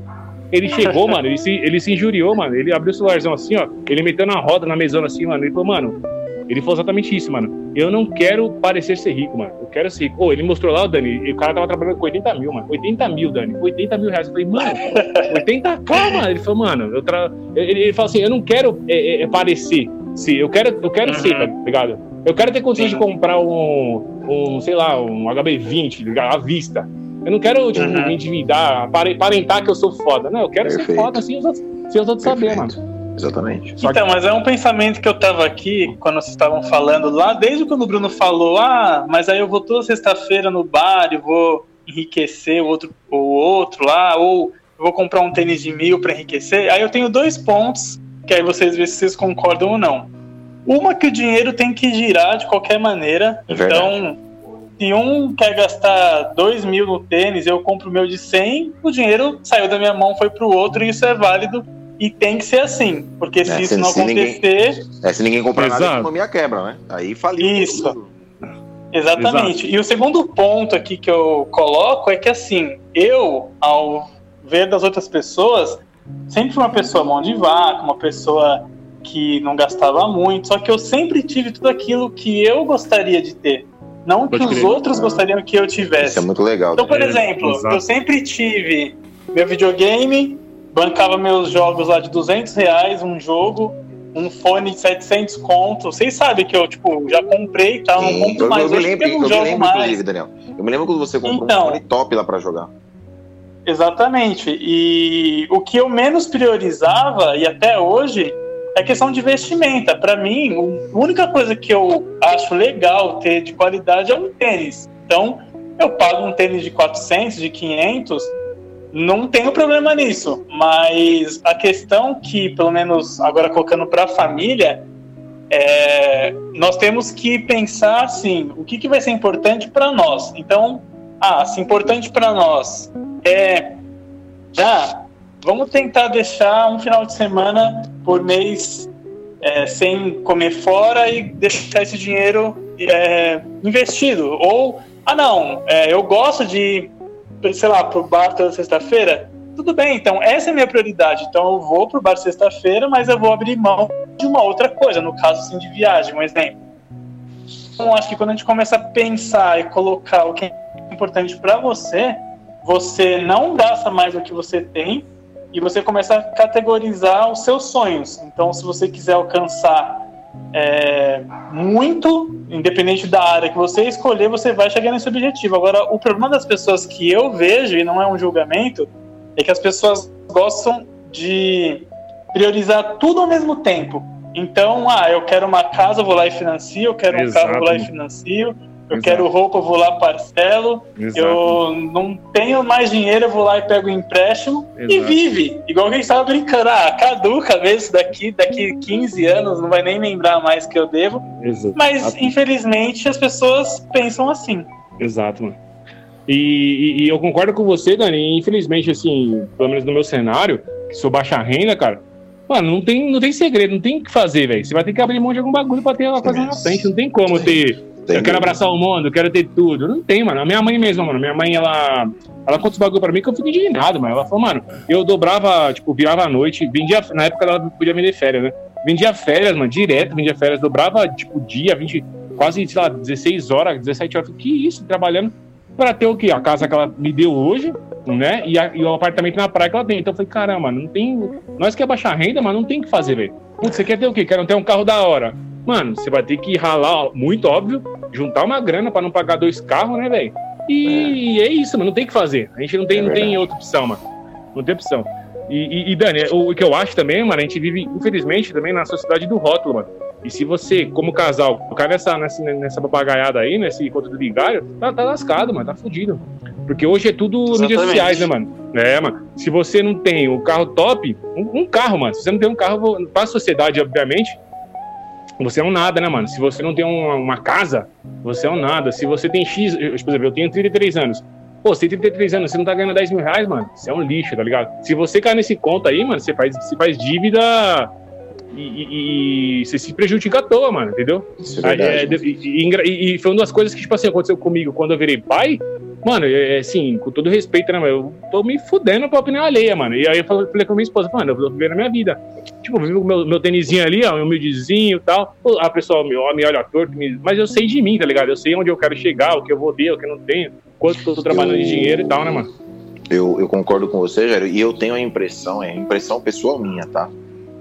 Ele chegou, mano, ele se, ele se injuriou, mano. Ele abriu o celularzão assim, ó. Ele meteu na roda, na mesona assim, mano. Ele falou, mano. Ele falou exatamente isso, mano. Eu não quero parecer ser rico, mano. Eu quero ser rico. Ô, ele mostrou lá, o Dani, e o cara tava trabalhando com 80 mil, mano. 80 mil, Dani. 80 mil reais. Eu falei, mano, 80k, mano. Ele falou, mano, eu tra... ele, ele falou assim, eu não quero é, é, parecer. Sim, eu quero, eu quero Uhum. ser, tá ligado? Eu quero ter condições de comprar um, um, sei lá, um HB20, ligado? À vista. Eu não quero, tipo, Uhum. me endividar, apare- aparentar que eu sou foda. Não, eu quero ser Perfeito. foda sem os outros, sem os outros saber, Perfeito. mano. Exatamente. Só Então, mas é um pensamento que eu tava aqui, quando vocês estavam falando lá, desde quando o Bruno falou, ah, mas aí eu vou toda sexta-feira no bar e vou enriquecer o outro, o outro lá, ou eu vou comprar um tênis de mil para enriquecer. Aí eu tenho dois pontos, que aí vocês veem se vocês concordam ou não. Uma que o dinheiro tem que girar de qualquer maneira, É então se um quer gastar dois mil no tênis, eu compro o meu de 100, o dinheiro saiu da minha mão, foi pro outro, e isso é válido e tem que ser assim, porque se É, isso se- não se ninguém- acontecer, É, se ninguém comprar nada, a Exato. economia quebra, né? Aí faliu. Isso. tudo. exatamente. E o segundo ponto aqui que eu coloco é que assim, eu, ao ver das outras pessoas, sempre fui uma pessoa mão de vaca, uma pessoa que não gastava muito, só que eu sempre tive tudo aquilo que eu gostaria de ter, não que Pode os crer. outros gostariam que eu tivesse. Isso é muito legal. Então, por É, exemplo, exato. eu sempre tive meu videogame, bancava meus jogos lá de 200 reais, um jogo, um fone de 700 conto. Vocês sabem que eu, tipo, já comprei e tal, não compro eu, mais eu hoje lembro, eu eu me lembro mais. inclusive, Daniel. Eu me lembro quando você comprou Então. um fone top lá pra jogar. Exatamente. E o que eu menos priorizava, e até hoje, é questão de vestimenta. Para mim, a única coisa que eu acho legal ter de qualidade é um tênis. Então, eu pago um tênis de 400, de 500, não tenho problema nisso. Mas a questão que, pelo menos agora colocando para a família, é, nós temos que pensar assim, o que, que vai ser importante para nós. Então, ah, se importante para nós é já vamos tentar deixar um final de semana por mês é, sem comer fora e deixar esse dinheiro é, investido. Ou, ah não, é, eu gosto de, sei lá, pro bar toda sexta-feira. Tudo bem, então essa é a minha prioridade. Então eu vou pro bar sexta-feira, mas eu vou abrir mão de uma outra coisa, no caso assim de viagem, um exemplo. Então acho que quando a gente começa a pensar e colocar o que é importante para você, você não gasta mais do que você tem e você começa a categorizar os seus sonhos. Então, se você quiser alcançar é, muito, independente da área que você escolher, você vai chegar nesse objetivo. Agora, o problema das pessoas que eu vejo, e não é um julgamento, é que as pessoas gostam de priorizar tudo ao mesmo tempo. Então, ah, eu quero uma casa, vou lá e financio, eu quero um Exato. carro, vou lá e financio, eu Exato. quero roupa, eu vou lá parcelo, Exato. eu não tenho mais dinheiro, eu vou lá e pego um empréstimo e Exato. vive. Igual que a gente tava brincando, ah, caduca mesmo daqui, daqui 15 anos, não vai nem lembrar mais que eu devo. Exato. Mas, infelizmente, as pessoas pensam assim. Exato, mano. E, e- e eu concordo com você, Dani. Infelizmente, assim, pelo menos no meu cenário, que sou baixa renda, cara, mano, não tem, não tem segredo, não tem o que fazer, velho. Você vai ter que abrir mão de algum bagulho pra ter uma coisa na frente. Não tem como ter. Tem eu quero abraçar o mundo, quero ter tudo. Não tem, mano. A minha mãe mesmo, mano. Minha mãe, ela. Ela conta os bagulho pra mim que eu fico indignado, mano. Ela falou, mano, eu dobrava, tipo, virava à noite, vendia. Na época ela podia vender férias, né? Vendia férias, mano, direto, vendia férias, dobrava, tipo, dia, 20, quase, sei lá, 16 horas, 17 horas. Que isso, trabalhando pra ter o quê? A casa que ela me deu hoje, né? E, a- e o apartamento na praia que ela tem. Então eu falei, caramba, não tem. Nós que é baixar renda, mas não tem o que fazer, velho. Putz, você quer ter o quê? Quero ter um carro da hora. Mano, você vai ter que ralar, muito óbvio, juntar uma grana pra não pagar dois carros, né, velho? E é. isso, mano, não tem o que fazer. A gente não tem, É não tem outra opção, mano. Não tem opção. E, e- e, Dani, o, o que eu acho também, mano, a gente vive, infelizmente, também na sociedade do rótulo, mano. E se você, como casal, colocar nessa, nessa, nessa papagaiada aí, nesse encontro do vigário, tá, tá lascado, mano, tá fudido. Porque hoje é tudo mídias Exatamente. sociais, né, mano? É, mano. Se você não tem o carro top, um, um carro, mano. Se você não tem um carro, pra sociedade, obviamente, você é um nada, né, mano? Se você não tem uma, uma casa, você é um nada. Se você tem X, eu, por exemplo, eu tenho 33 anos. Pô, você tem 33 anos, você não tá ganhando 10 mil reais, mano. Você é um lixo, tá ligado? Se você cair nesse conto aí, mano, você faz, você faz dívida e, e- e você se prejudica à toa, mano, entendeu? Isso é é, verdade. de- e, e foi uma das coisas que, tipo assim, aconteceu comigo quando eu virei pai. Mano, é, é, assim, com todo respeito, né, mano? Eu tô me fudendo pra opinião alheia, mano. E aí eu falei, falei com a minha esposa, mano, eu vou viver a minha vida. Tipo, eu vivo com meu, meu tênisinho ali, ó, meu humildezinho e tal. A pessoa me, ó, me olha torto, me- mas eu sei de mim, tá ligado? Eu sei onde eu quero chegar, o que eu vou ter, o que eu não tenho, quanto eu tô trabalhando de dinheiro e tal, né, mano? Eu, eu concordo com você, Jairo, e eu tenho a impressão, é impressão pessoal minha, tá?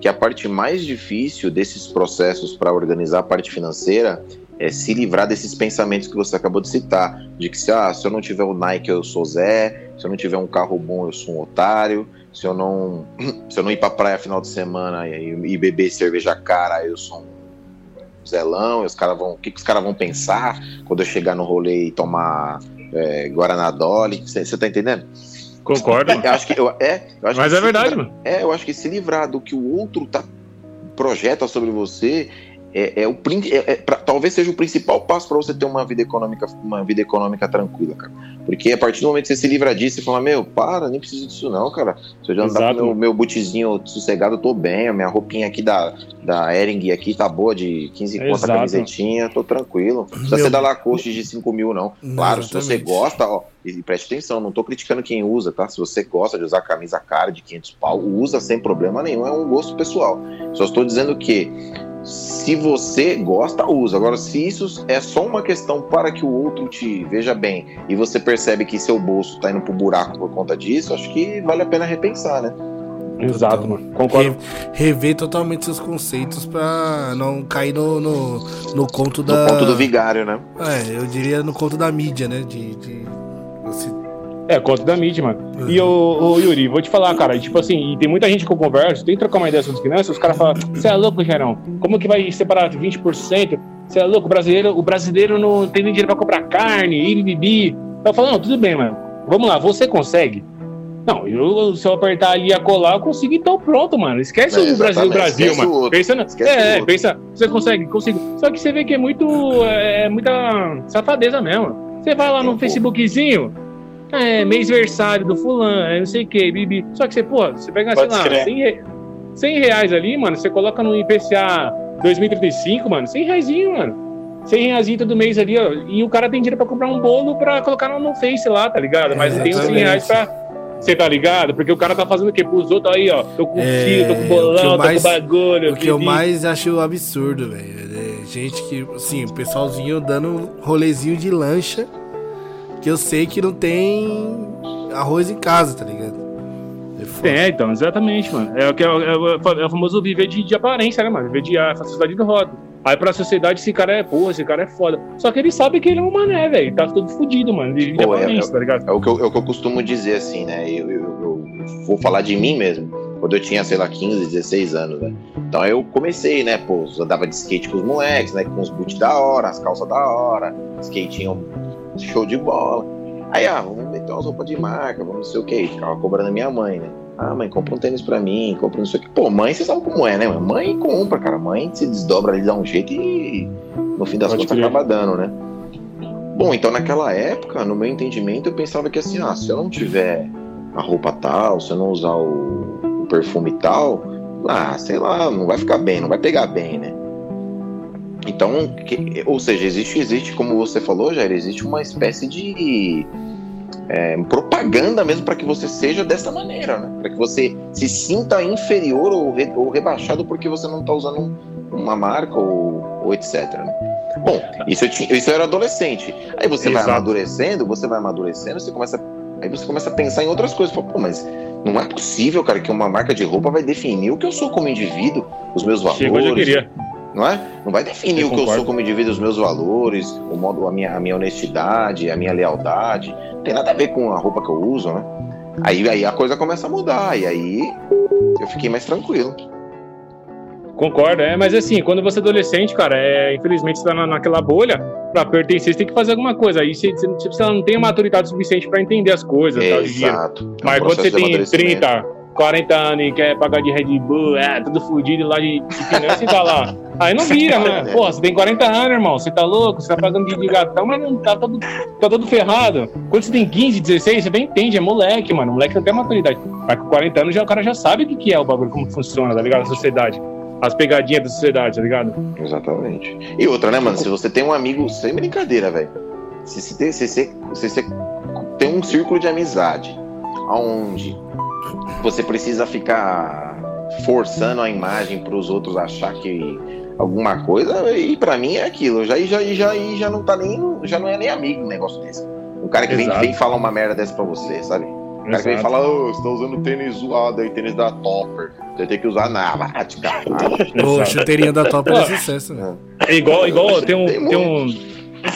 Que a parte mais difícil desses processos para organizar a parte financeira é se livrar desses pensamentos que você acabou de citar, de que se, ah, se eu não tiver o Nike eu sou Zé, se eu não tiver um carro bom eu sou um otário, se eu não, se eu não ir pra praia final de semana e, e beber cerveja cara eu sou um zelão, os caras vão, o que, que os caras vão pensar quando eu chegar no rolê e tomar é, Guaraná Dolly, você tá entendendo? Concordo. mano. Eu acho que eu, é, eu acho Mas que é verdade, livrar- mano. É, eu acho que se livrar do que o outro tá projeta sobre você é, é o prin- é- é pra- talvez seja o principal passo para você ter uma vida econômica uma vida econômica tranquila, cara. Porque a partir do momento que você se livra disso, você fala, meu, para, nem preciso disso não, cara. Se eu já andar com meu, meu bootzinho sossegado, eu tô bem. A minha roupinha aqui da, da Ering aqui tá boa, de 15 conto a camisetinha, tô tranquilo. Não precisa Meu- ser da Lacoste de 5 mil, não. Claro, se você Exatamente. gosta, ó, e preste atenção, não tô criticando quem usa, tá? Se você gosta de usar camisa cara de 500 pau, usa sem problema nenhum, é um gosto pessoal. Só estou dizendo que se você gosta, usa. Agora, se isso é só uma questão para que o outro te veja bem e você percebe que seu bolso tá indo pro buraco por conta disso, acho que vale a pena repensar, né? Exato, mano. Concordo. Re- rever totalmente seus conceitos pra não cair no, no, no conto No da. ponto do vigário, né? É, eu diria no conto da mídia, né? De. de você- É, conta da mídia, mano. Uhum. E o, Yuri, vou te falar, cara, tipo assim, e tem muita gente que eu converso, tem que trocar uma ideia sobre finanças, os caras falam, você é louco, Gerão, como que vai separar 20%? Você é louco, o brasileiro, o brasileiro não tem nem dinheiro pra comprar carne, bibi. Eu falo, não, tudo bem, mano, vamos lá, você consegue? Não, eu, se eu apertar ali e colar, eu consigo, então pronto, mano. Esquece É, o Brasil, o Brasil, o mano. outro, Pensa, na- o é, outro. pensa, você consegue, consigo. Só que você vê que é muito, é, é muita safadeza mesmo. Você vai lá no. Facebookzinho, é, mêsversário do fulano, é não sei o que, bibi. Só que você, pô, você pega, Pode sei lá, crer. 100, re- 100 reais ali, mano, você coloca no IPCA 2035, mano, 100 reais, mano. 100 reais todo mês ali, ó. E o cara tem dinheiro pra comprar um bolo pra colocar no, no Face lá, tá ligado? Mas tem os 100 reais pra. Você tá ligado? Porque o cara tá fazendo o quê? Pros outros aí, ó. Tô com É, fio, tô com bolão, eu tô mais- com bagulho. O que eu mais acho absurdo, velho. É gente que, assim, o pessoalzinho dando rolezinho de lancha que eu sei que não tem arroz em casa, tá ligado? É. É, então, exatamente, mano. É o que é, o- é o- é o famoso viver de, de aparência, né, mano? Viver de a sociedade do rótulo. Aí pra sociedade esse cara é, porra, esse cara é foda. Só que ele sabe que ele é um mané, velho. Tá todo fudido, mano. Ele vive de Pô, é- aparência, tá ligado? É o que eu, é o que eu costumo dizer, assim, né? Eu, eu- eu vou falar de mim mesmo. Quando eu tinha, sei lá, 15, 16 anos, né? Então eu comecei, né? Pô, andava de skate com os moleques, né? Com os boots da hora, as calças da hora, skatinho show de bola. Aí, ah, vamos meter umas roupas de marca, vamos não sei o que. Ficava cobrando a minha mãe, né? Ah, mãe, compra um tênis pra mim, compra não sei o que. Pô, mãe, você sabe como é, né? Mãe compra, cara. Mãe se desdobra ali, dá um jeito e no fim das Pode contas crer. acaba dando, né? Bom, então naquela época, no meu entendimento, eu pensava que assim, ah, se eu não tiver a roupa tal, se eu não usar o, o perfume tal, ah, sei lá, não vai ficar bem, não vai pegar bem, né? Então, que- ou seja, existe, existe, como você falou, Jair, existe uma espécie de é, propaganda mesmo para que você seja dessa maneira, né? Para que você se sinta inferior ou, re- ou rebaixado porque você não está usando um- uma marca ou, ou etc. né? Bom, isso eu, tinha, isso eu era adolescente. Aí você vai Exato. amadurecendo, você vai amadurecendo, você começa, aí você começa a pensar em outras coisas. Fala, Pô, mas não é possível, cara, que uma marca de roupa vai definir o que eu sou como indivíduo, os meus valores. Chegou eu queria. Não é? Não vai definir Eu o que eu concordo. sou como indivíduo, os meus valores, o modo, a minha, a minha honestidade, a minha lealdade. Não tem nada a ver com a roupa que eu uso, né? Aí, aí a coisa começa a mudar, e aí eu fiquei mais tranquilo. Concordo, é, mas assim, quando você é adolescente, cara, é, infelizmente você tá na, naquela bolha, pra pertencer, você tem que fazer alguma coisa. Aí você, você, você não tem a maturidade suficiente pra entender as coisas, de dinheiro. Exato. É um Mas quando você tem amadurecimento. 30, 40 anos e quer pagar de Red Bull, é, tudo fudido lá de, de você tá lá. Aí não vira, né? É. Porra, você tem 40 anos, irmão, você tá louco, você tá pagando de, de gatão, mas não tá todo, tá todo ferrado. Quando você tem 15, 16, você bem entende, é moleque, mano. Moleque não tem maturidade. Mas com 40 anos já, o cara já sabe o que, que é o bagulho, como funciona, tá ligado? A sociedade. As pegadinhas da sociedade, tá ligado? Exatamente. E outra, né, mano? Se você tem um amigo, sem brincadeira, velho. Se você tem, se você, se você tem um círculo de amizade onde você precisa ficar forçando a imagem para os outros achar que alguma coisa, e pra mim é aquilo. Já já já já não tá nem, já não é nem amigo um negócio desse. Um cara que vem, Exato. vem falar uma merda dessa pra você, sabe? O cara que vem falar, ô, você tá usando tênis zoado aí, tênis da Topper. Você tem que usar te cagar. Ô, chuteirinha da top era Ó. sucesso, né? É igual, igual tem um, Tem tem um,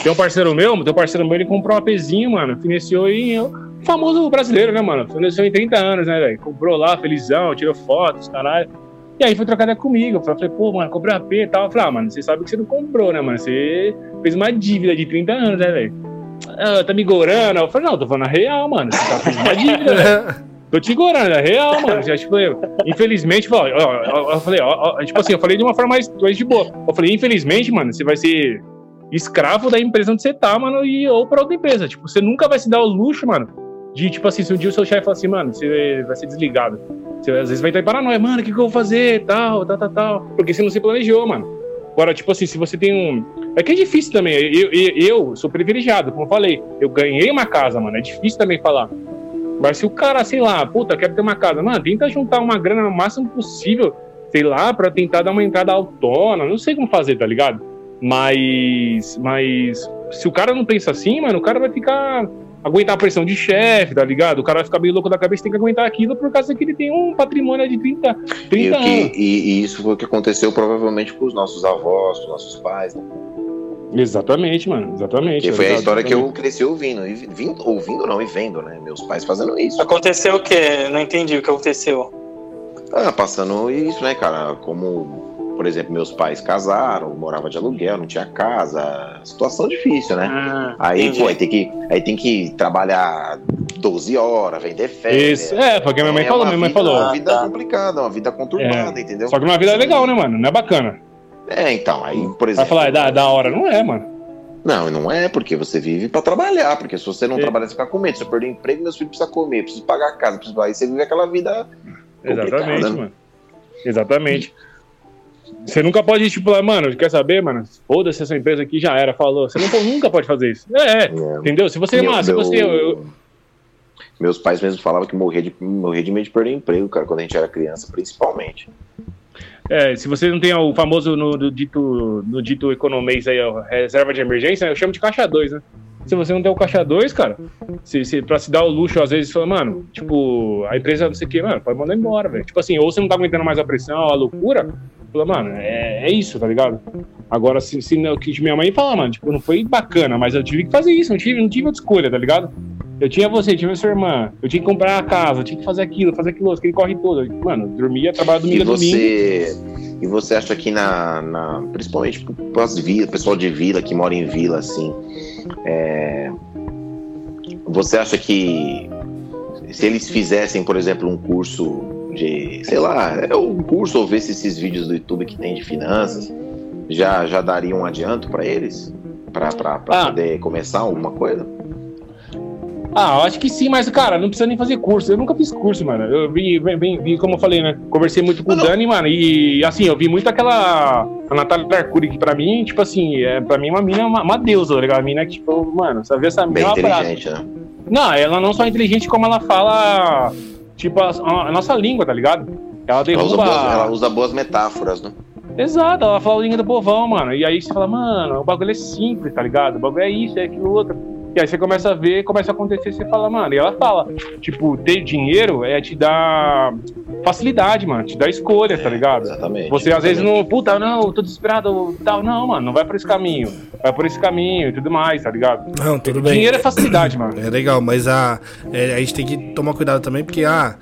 tem um parceiro meu, tem um parceiro meu, ele comprou um APzinho, mano, financiou em o famoso brasileiro, né, mano? Financiou em 30 anos, né, velho? Comprou lá, felizão, tirou fotos, caralho. E aí foi trocar ideia comigo. Eu falei, pô, mano, comprei AP e tal. Eu falei, ah, mano, você sabe que você não comprou, né, mano? Você fez uma dívida de 30 anos, né, velho? Ah, tá me gorando? Eu falei, não, tô falando a real, mano. Você tá fazendo uma dívida, velho. Tô te gorando, é real, mano. Já, tipo, eu, infelizmente, ó, ó, ó, eu falei, ó, ó, tipo assim, eu falei de uma forma mais, mais de boa. Eu falei, infelizmente, mano, você vai ser escravo da empresa onde você tá, mano, e, ou pra outra empresa. Tipo, você nunca vai se dar o luxo, mano, de, tipo assim, se um dia o seu chefe falar assim, mano, você vai ser desligado. Você às vezes vai estar em paranoia, mano, o que, que eu vou fazer, tal, tal, tal, tal. Porque você não se planejou, mano. Agora, tipo assim, se você tem um. É que é difícil também. Eu, eu, eu sou privilegiado, como eu falei. Eu ganhei uma casa, mano. É difícil também falar. Mas se o cara, sei lá, puta, quero ter uma casa, mano, tenta juntar uma grana no máximo possível, sei lá, pra tentar dar uma entrada autônoma. Não sei como fazer, tá ligado? Mas. Mas. Se o cara não pensa assim, mano, o cara vai ficar. Aguentar a pressão de chefe, tá ligado? O cara vai ficar meio louco da cabeça, tem que aguentar aquilo por causa que ele tem um patrimônio de 30, E, 30 o que- anos. e- e isso foi o que aconteceu provavelmente com os nossos avós, com os nossos pais, né? Exatamente, mano. Exatamente. Que foi a Exato, história que eu exatamente. cresci ouvindo, e vindo, ouvindo não, e vendo, né? Meus pais fazendo isso. Aconteceu o quê? Não entendi o que aconteceu. Ah, passando isso, né, cara? Como, por exemplo, meus pais casaram, morava de aluguel, não tinha casa, situação difícil, né? Ah, Aí, pô, aí tem, que, aí tem que trabalhar 12 horas, vender férias. Isso. É, foi o que a minha mãe É falou. Minha mãe vida- falou. Uma vida Ah, complicada, uma vida conturbada, entendeu? Só que uma vida legal, né, mano? Não é bacana. É, então, aí, por Vai exemplo. falar, é da, da hora. Não é, mano. Não, não é, porque você vive pra trabalhar, porque se você não É. trabalhar, você fica com medo. Se eu perder o emprego, meus filhos precisam comer, preciso pagar a casa, preciso... aí você vive aquela vida. Exatamente, né? mano. Exatamente. Você nunca pode estipular, mano, quer saber, mano? Foda-se essa empresa aqui já era, falou. Você não, nunca pode fazer isso. É, é. Entendeu? Se você, Meu- se você. eu- eu- Meus pais mesmo falavam que morria de, morria de medo de perder emprego, cara, quando a gente era criança, principalmente. é, se você não tem o famoso no, do dito, no dito economês aí, ó, reserva de emergência, eu chamo de caixa 2, né? Se você não tem o caixa 2, cara, se, se, pra se dar o luxo, às vezes, fala, mano, tipo, a empresa não sei o que, mano, pode mandar embora, velho. Tipo assim, ou você não tá aguentando mais a pressão, a loucura, fala, mano, é, é isso, tá ligado? Agora, se, se não- o que minha mãe fala, mano, tipo, não foi bacana, mas eu tive que fazer isso, não tive, não tive outra escolha, tá ligado? Eu tinha você, tinha sua irmã, eu tinha que comprar a casa, eu tinha que fazer aquilo, fazer aquilo, aquele corre todo. Mano, dormia, trabalhava E domingo domingo. você. E você acha que na, na principalmente para as vilas, pessoal de vila que mora em vila assim, é, você acha que se eles fizessem, por exemplo, um curso de, sei lá, é um curso ou ver se esses vídeos do YouTube que tem de finanças já já daria um adianto para eles, para ah. poder começar alguma coisa? Ah, eu acho que sim, mas, cara, não precisa nem fazer curso. Eu nunca fiz curso, mano. Eu vi, vi, vi como eu falei, né? Conversei muito com o Dani, mano, e assim, eu vi muito aquela. A Natália Arcuri, que pra mim, tipo assim, é, pra mim uma mina uma, uma deusa, tá ligado? A mina que, tipo, mano, você vê essa mina. Bem inteligente, né? Não, ela não só é inteligente, como ela fala, tipo, a, a nossa língua, tá ligado? Ela derruba. Ela usa boas, ela usa boas metáforas, né? Exato, ela fala a língua do povão, mano. E aí você fala, mano, o bagulho é simples, tá ligado? O bagulho é isso, é aquilo outro. E aí você começa a ver, começa a acontecer, você fala, mano, e ela fala, tipo, ter dinheiro é te dar facilidade, mano, te dá escolha, tá ligado? Exatamente. Você exatamente. às vezes não, puta, não, tô desesperado, tal, não, mano, não vai por esse caminho, vai por esse caminho e tudo mais, tá ligado? Não, tudo bem. Dinheiro é facilidade, mano. É legal, mas a, é, a gente tem que tomar cuidado também, porque, ah,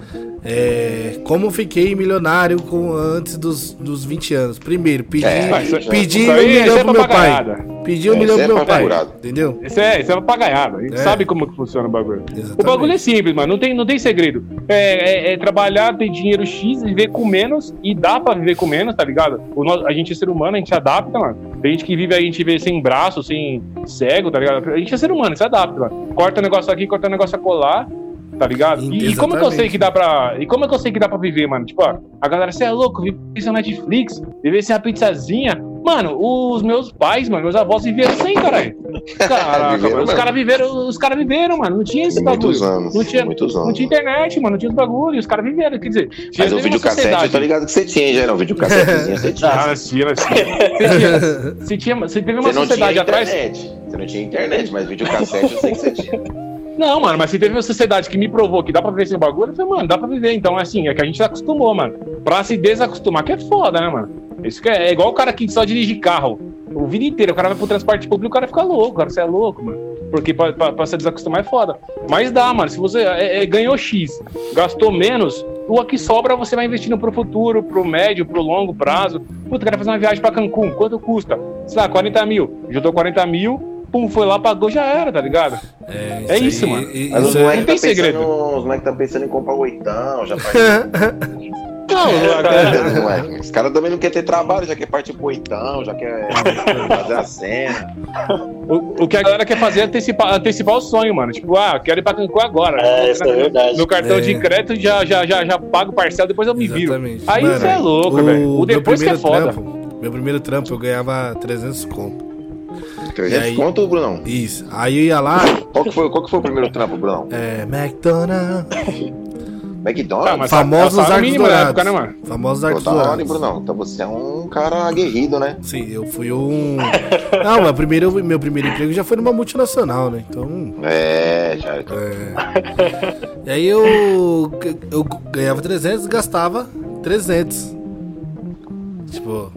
é, como fiquei milionário com, antes dos, dos 20 anos? Primeiro, pedi, é, pedi um milhão pro meu pai. Pedi um milhão pro meu pai. Entendeu? Isso é, isso é papagaiado. A gente é. sabe como que funciona o bagulho. Exatamente. O bagulho é simples, mano. Não tem, não tem segredo. É, é, é, trabalhar, ter dinheiro X, viver com menos. E dá pra viver com menos, tá ligado? O, a gente é ser humano, a gente se adapta, mano. Tem gente que vive, a gente vê sem braço, sem cego, tá ligado? A gente é ser humano, se adapta, mano. Corta o negócio aqui, corta o negócio acolá tá ligado? E, como é que eu sei que dá pra. E como é que eu sei que dá pra viver, mano? Tipo, ó, a galera, você é louco, viver sem Netflix, viver sem a pizzazinha. Mano, os meus pais, mano, meus avós viveram sem, caralho. Caraca, mano, os caras viveram, os caras viveram, mano. Não tinha esse bagulho. Muitos anos, não tinha, muitos anos. Não tinha internet, mano, não tinha os bagulhos, os caras viveram, quer dizer. Mas o videocassete, eu tô ligado que você tinha, já era um videocassetezinho, você tinha. Ah, tinha, tinha. Você tinha, você teve uma você sociedade atrás. Você não tinha internet, mas videocassete eu sei que você tinha. Não, mano, mas se teve uma sociedade que me provou que dá pra viver sem bagulho, eu falei, mano, dá pra viver. Então, assim, é que a gente se acostumou, mano. Pra se desacostumar, que é foda, né, mano? Isso que é, é igual o cara que só dirige carro o vida inteiro. O cara vai pro transporte público, o cara fica louco, cara, você é louco, mano. Porque pra, pra, pra se desacostumar é foda. Mas dá, mano. Se você é, é, ganhou X, gastou menos, o que sobra você vai investindo pro futuro, pro médio, pro longo prazo. Puta, quero fazer uma viagem pra Cancún. Quanto custa? Sei lá, 40 mil. Juntou 40 mil pum, foi lá, pagou, já era, tá ligado? É, é isso, aí, mano. Mas os moleques tá segredo. Os moleques estão pensando em comprar o oitão, já faz. Não, é, Os caras também não querem ter trabalho, já quer partir pro oitão, já quer fazer a cena. O, o que a galera quer fazer é antecipar, antecipar o sonho, mano. Tipo, ah, quero ir pra Cancún agora. É, isso é verdade. No cartão é. de crédito já, já, já, já pago parcela, depois eu me Exatamente. viro. Aí você é louco, velho. O depois que é foda. Trampo, meu primeiro trampo eu ganhava 300 conto. 300 aí, conto, Brunão? Isso. Aí eu ia lá. Qual que foi, qual que foi o primeiro trampo, Brunão? É, McDonald's. McDonald's? Ah, Famosos Arcos Dourados. Época, né, mano? Famosos Arcos Dourados. Brunão. Então você é um cara aguerrido, né? Sim, eu fui um... Não, meu primeiro, meu primeiro emprego já foi numa multinacional, né? Então... É, já... É. E aí eu, eu ganhava 300 gastava 300. Tipo...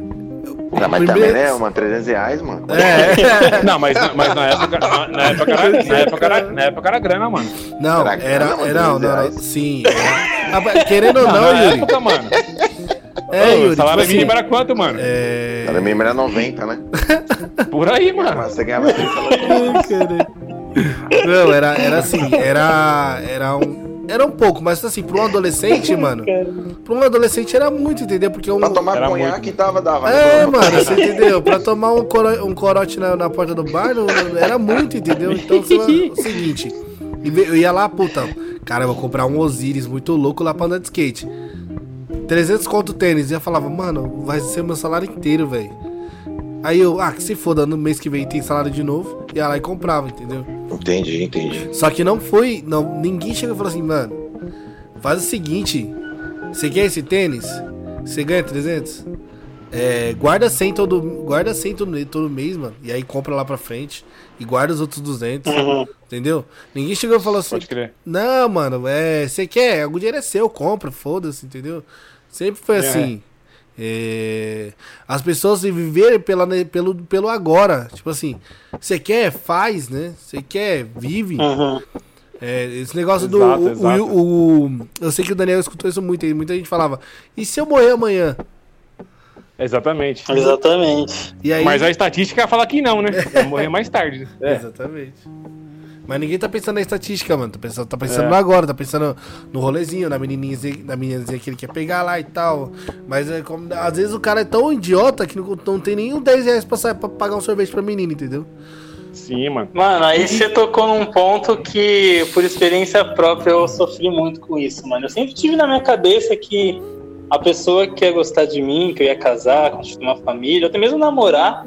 Não, mas Primeiro... também, né? Uma 300 reais, mano. É. não, mas, mas na época, na, na, época era, na, época era, na época era grana, mano. Não, era, era, era não, não, sim. Era, querendo ou não, não Yuri. época, mano. É, Ô, Yuri. O salário tipo mínimo assim, era quanto, mano? É... O salário mínimo era 90, né? Por aí, mano. Mas você ganhava 30 salário Não, era, era assim, era, era um era um pouco, mas assim, pra um adolescente, mano. Pra um adolescente era muito, entendeu? Porque um. Pra tomar era conhaque muito... tava, dava. É, mano, você entendeu? Pra tomar um, coro... um corote na, na porta do bar era muito, entendeu? Então, é o seguinte. Eu ia lá, puta, cara, eu vou comprar um Osiris muito louco lá pra andar de skate. 300 conto tênis. E eu falava, mano, vai ser meu salário inteiro, velho. Aí eu, ah, que se foda, no mês que vem tem salário de novo. Ia lá e comprava, entendeu? Entendi, entendi. Só que não foi. Não, ninguém chegou e falou assim, mano, faz o seguinte: você quer esse tênis? Você ganha 300? É, guarda 100 todo, guarda 100 todo, todo mês, mano. E aí compra lá pra frente. E guarda os outros 200. Uhum. Entendeu? Ninguém chegou e falou assim: Pode crer. Não, mano, é, você quer? O dinheiro é seu, compra, foda-se, entendeu? Sempre foi é. assim. É, as pessoas viverem pela, pelo, pelo agora. Tipo assim, você quer, faz, né? Você quer, vive. Uhum. É, esse negócio exato, do. Exato. O, o, eu sei que o Daniel escutou isso muito. Muita gente falava: e se eu morrer amanhã? Exatamente. Exatamente. E aí, Mas a estatística fala que não, né? Vai morrer mais tarde. É. Exatamente. Mas ninguém tá pensando na estatística, mano. Tá pensando, tá pensando É. agora, tá pensando no rolezinho, na menininha, na meninazinha que ele quer pegar lá e tal. Mas é como, às vezes o cara é tão idiota que não, não tem nem um 10 reais pra, sair, pra pagar um sorvete pra menina, entendeu? Sim, mano. Mano, aí você tocou num ponto que, por experiência própria, eu sofri muito com isso, mano. Eu sempre tive na minha cabeça que a pessoa que ia gostar de mim, que eu ia casar, construir uma família, até mesmo namorar,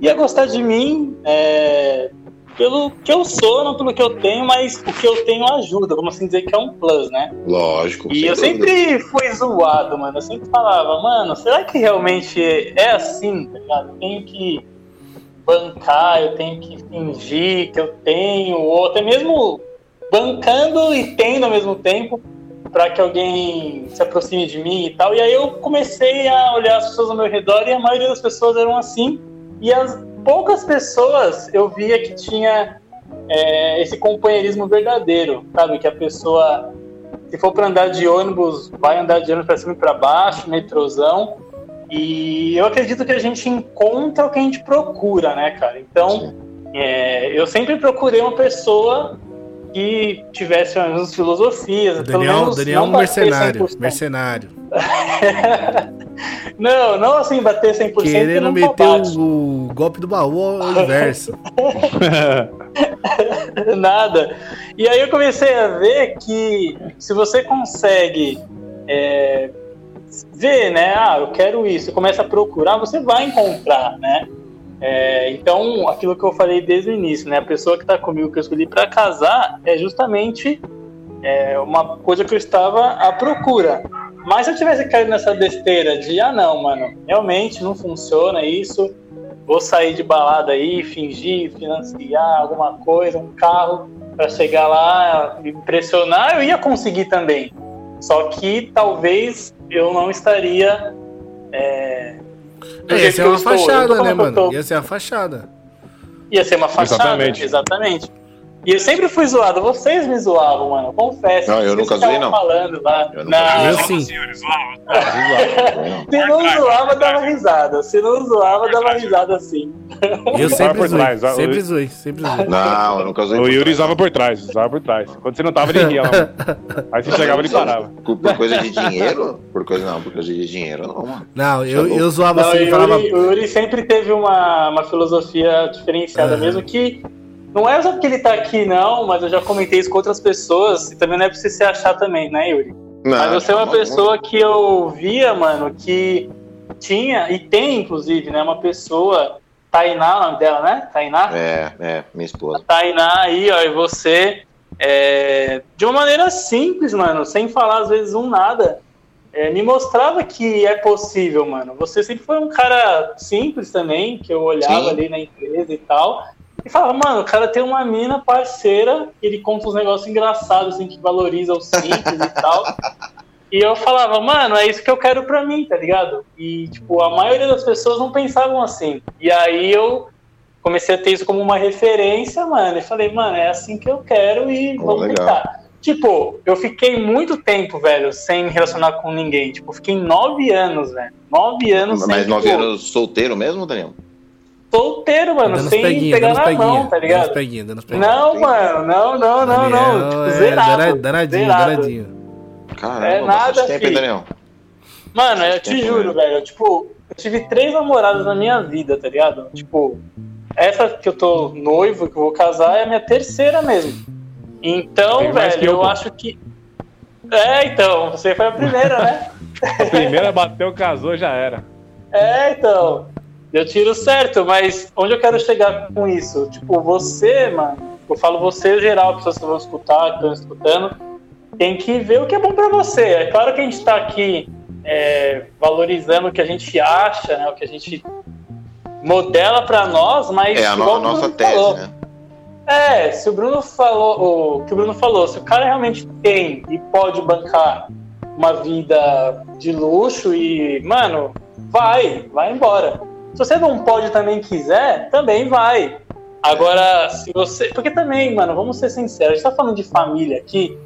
ia gostar de mim é, pelo que eu sou, não pelo que eu tenho, mas o que eu tenho ajuda, vamos assim dizer que é um plus, né? Lógico. E eu dúvida. sempre fui zoado, mano. Eu sempre falava, mano, será que realmente é assim, tá ligado? Eu tenho que bancar, eu tenho que fingir que eu tenho, ou até mesmo bancando e tendo ao mesmo tempo, para que alguém se aproxime de mim e tal. E aí eu comecei a olhar as pessoas ao meu redor e a maioria das pessoas eram assim. E as poucas pessoas eu via que tinha é, esse companheirismo verdadeiro, sabe? Que a pessoa se for para andar de ônibus, vai andar de ônibus para cima e para baixo, metrozão. E eu acredito que a gente encontra o que a gente procura, né, cara? Então, é, eu sempre procurei uma pessoa que tivesse as mesmas filosofias. Daniel, menos Daniel é um mercenário. 100%. Mercenário. não, não assim bater 100%. porque Querendo não meter o, golpe do baú ao inverso. Nada. E aí eu comecei a ver que se você consegue é, ver, né? Ah, eu quero isso, você começa a procurar, você vai encontrar, né? É, então, aquilo que eu falei desde o início, né? A pessoa que está comigo, que eu escolhi para casar, é justamente é, uma coisa que eu estava à procura. Mas se eu tivesse caído nessa besteira de, ah, não, mano, realmente não funciona isso, vou sair de balada aí, fingir, financiar alguma coisa, um carro para chegar lá, me impressionar, eu ia conseguir também. Só que talvez eu não estaria. É, do É, ia ser uma fachada, né, mano? Ia ser uma fachada. Ia ser uma fachada, Exatamente. exatamente. E eu sempre fui zoado, vocês me zoavam, mano, confesso. Não, eu Vocês nunca zoei, não. falando lá. Eu nunca não, Eu zoei, sim. se não zoava, dava risada. Se não zoava, dava risada sim. Eu sempre zoei. Sempre zoei, sempre zoei. Não, eu nunca usei. O Yuri usava por trás, usava por trás. Quando você não tava, ele ria lá. Aí você chegava, ele parava. Por, coisa de dinheiro? Por coisa não, por coisa de dinheiro não, mano. Não, eu, Tá eu zoava Não, assim o falava. Yuri, o Yuri sempre teve uma, uma filosofia diferenciada, Aham. mesmo que não é só porque ele tá aqui, não, mas eu já comentei isso com outras pessoas, e também não é pra você se achar também, né, Yuri? Não, Mas você é uma não, pessoa que eu via, mano, que tinha, e tem, inclusive, né, uma pessoa, Tainá, o nome dela, né? Tainá? É, é, minha esposa. Tainá aí, ó, e você, é, de uma maneira simples, mano, sem falar às vezes um nada, é, me mostrava que é possível, mano. Você sempre foi um cara simples também, que eu olhava Sim. ali na empresa e tal, e falava, mano, o cara tem uma mina parceira, ele conta uns negócios engraçados, assim, que valoriza o simples e tal. E eu falava, mano, é isso que eu quero pra mim, tá ligado? E, tipo, a maioria das pessoas não pensavam assim. E aí eu comecei a ter isso como uma referência, mano, e falei, mano, é assim que eu quero e Pô, vamos legal. tentar. Tipo, eu fiquei muito tempo, velho, sem me relacionar com ninguém. Tipo, fiquei nove anos, velho. Nove anos sem, Mas nove tipo, anos solteiro mesmo, Daniel? Solteiro, mano, Dando sem peguinhos, pegar na mão, peguinhos. tá Dando ligado? dando os peguinhos. Não, mano, não, não, não, não. Tipo, é zerado. dana- danadinho, zerado. danadinho. Caramba, É nada, tempo. Daniel? Mano, eu te Tempo juro, velho. Tipo, eu tive três namoradas na minha vida, tá ligado? Tipo, essa que eu tô noivo, que eu vou casar, é a minha terceira mesmo. Então, velho, que eu, eu, acho que. É, então, você foi a primeira, né? A primeira bateu, casou, já era. É, então. Eu tiro certo, mas onde eu quero chegar com isso? Tipo, você, mano, eu falo você geral, pessoas que vão escutar, que estão escutando, tem que ver o que é bom pra você. É claro que a gente tá aqui é, valorizando o que a gente acha, né, o que a gente modela pra nós, mas. É a, no- a nossa tese, falou, né? é, se o Bruno falou, o que o Bruno falou, se o cara realmente tem e pode bancar uma vida de luxo e, mano, vai, vai embora. Se você não pode também quiser, também vai. Agora, se você. Porque também, mano, vamos ser sinceros, a gente tá falando de família aqui.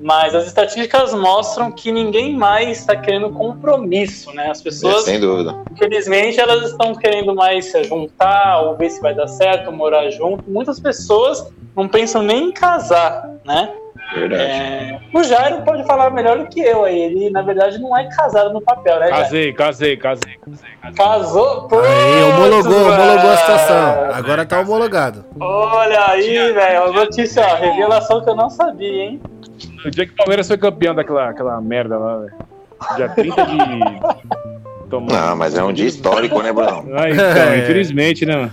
Mas as estatísticas mostram que ninguém mais está querendo compromisso, né? As pessoas, sem dúvida. infelizmente, elas estão querendo mais se juntar ou ver se vai dar certo, morar junto. Muitas pessoas não pensam nem em casar, né? Verdade. É, o Jairo pode falar melhor do que eu aí. Ele, na verdade, não é casado no papel, né, Jairo? Casei, casei, casei, casei, casei. Casou? Aí, Putz, homologou, homologou a situação. Agora tá homologado. Olha aí, velho. A notícia, ó, revelação que eu não sabia, hein? No dia que o Palmeiras foi campeão daquela aquela merda lá, velho. Dia 30 de. Toma- Não, mas é um dia histórico, né, Bruno? Ah, então, É. infelizmente, né? mano?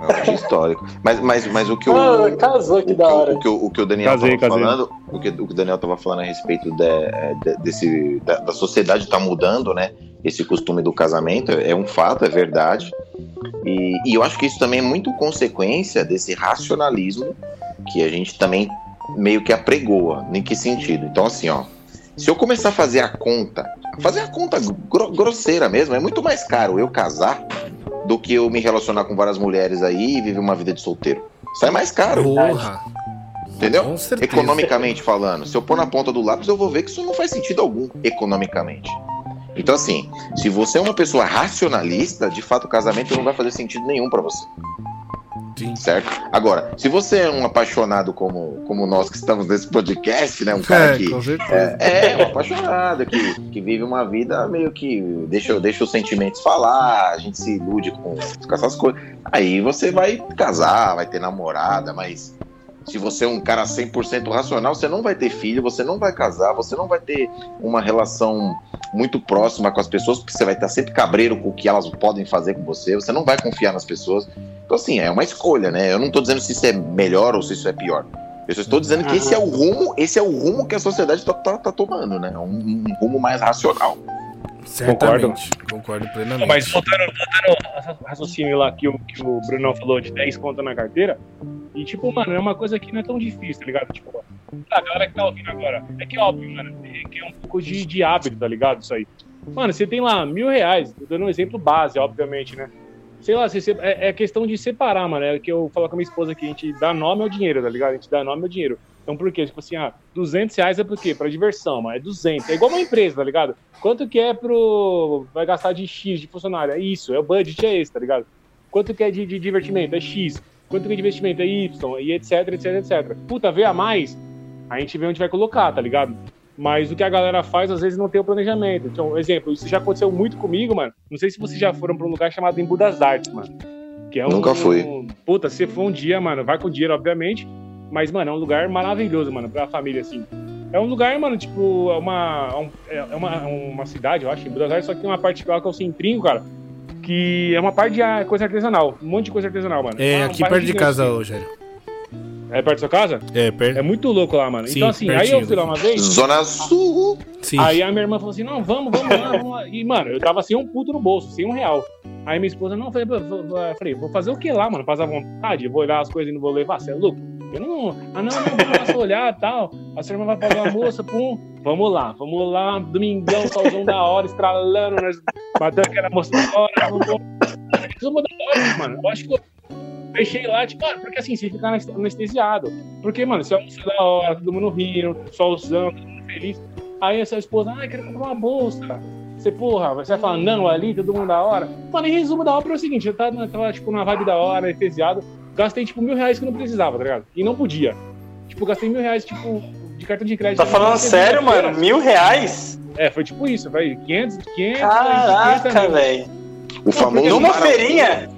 É um dia histórico. Mas, mas, mas o que o. Ah, casou, que da hora. O que, o, o que o Daniel Casei, estava casei. falando, o que, o que o Daniel estava falando a respeito de- de- desse, da, da sociedade tá mudando, né? Esse costume do casamento é um fato, é verdade. E, e eu acho que isso também é muito consequência desse racionalismo que a gente também meio que apregoa. Em que sentido? Então, assim, ó. Se eu começar a fazer a conta, fazer a conta gro- grosseira mesmo, é muito mais caro eu casar do que eu me relacionar com várias mulheres aí e viver uma vida de solteiro. Sai mais caro. Porra. Entendeu? Economicamente falando. Se eu pôr na ponta do lápis, eu vou ver que isso não faz sentido algum, economicamente. Então, assim, se você é uma pessoa racionalista, de fato o casamento não vai fazer sentido nenhum pra você, Sim. certo? Agora, se você é um apaixonado como, como nós que estamos nesse podcast, né? Um cara É, que. certeza. É, um apaixonado, que, que vive uma vida meio que deixa, deixa os sentimentos falar, a gente se ilude com, com essas coisas. Aí você vai casar, vai ter namorada, mas se você é um cara 100% racional, você não vai ter filho, você não vai casar, você não vai ter uma relação muito próxima com as pessoas, porque você vai estar sempre cabreiro com o que elas podem fazer com você, você não vai confiar nas pessoas. Então, assim, é uma escolha, né? Eu não tô dizendo se isso é melhor ou se isso é pior. Eu só estou dizendo que esse é o rumo, esse é o rumo que a sociedade tá, tá- tá tomando, né? Um, um rumo mais racional. Certamente. Concordo plenamente. Mas voltando, voltando ao raciocínio lá que o, que o Brunão falou de 10 contas na carteira. E, tipo, mano, é uma coisa que não é tão difícil, tá ligado? Tipo, a galera que tá ouvindo agora. É que, óbvio, mano, é que é um pouco de, de hábito, tá ligado? Isso aí. Mano, você tem lá mil reais, tô dando um exemplo base, obviamente, né? Sei lá, é, é questão de separar, mano. É que eu falo com a minha esposa aqui, a gente dá nome ao dinheiro, tá ligado? A gente dá nome ao dinheiro. Então, por quê? Tipo assim, ah, 200 reais é por quê? Pra diversão, mano. É 200. É igual uma empresa, tá ligado? Quanto que é pro. Vai gastar de X de funcionário? É isso, é o budget, é esse, tá ligado? Quanto que é de, de divertimento? É X. Quanto que é de investimento? É Y. E etc, etc, etc. Puta, vê a mais, a gente vê onde vai colocar, tá ligado? Mas o que a galera faz, às vezes, não tem o planejamento. Então, exemplo, isso já aconteceu muito comigo, mano. Não sei se vocês já foram pra um lugar chamado Embu das Artes, mano. Que é um, Nunca fui. um- Puta, se for um dia, mano, vai com dinheiro, obviamente. Mas, mano, é um lugar maravilhoso, mano, pra família, assim. É um lugar, mano, tipo, é uma, é um- é uma, uma cidade, eu acho, em Buenos Aires, só que tem uma parte lá que é o centrinho, cara, que é uma parte de ah, coisa artesanal, um monte de coisa artesanal, mano. É um aqui perto de gigante, casa, assim. É perto da sua casa? É, perto. É muito louco lá, mano. Sim, então, assim, aí pertinho eu fui lá uma vez, Zona Sul. Sim. Aí a minha irmã falou assim: não, vamos, vamos lá, vamos lá. E, mano, eu tava sem um puto no bolso, sem um real. Aí minha esposa, não, falei, falei, vou fazer o que lá, mano? Fazer à vontade, eu vou olhar as coisas e não vou levar, você é louco? Eu não, ah, não, não, só olhar e tal. A sua irmã vai pagar o almoço, pum, vamos lá, vamos lá, domingão, solzão da hora, estralando, nós matando aquela moça da hora, vamos, vamos. Tudo da hora, mano. Eu acho que eu deixei lá, tipo, mano, porque assim, você fica anes- anestesiado. Porque, mano, você almoça da hora, todo mundo rindo, solzão, todo mundo feliz. Aí a sua esposa, ah, quero comprar uma bolsa. Você, porra, você vai falar, não, ali, todo mundo da hora. Mano, em resumo da obra é o seguinte, eu tava, tava tipo, numa vibe da hora, anestesiado, gastei, tipo, mil reais que eu não precisava, tá ligado? E não podia. Tipo, gastei mil reais, tipo, de cartão de crédito. Tá falando sério, mano? Mil reais? É, foi tipo isso, vai 500, 500, Caraca, 500 mil. velho. O famoso Numa barão- feirinha?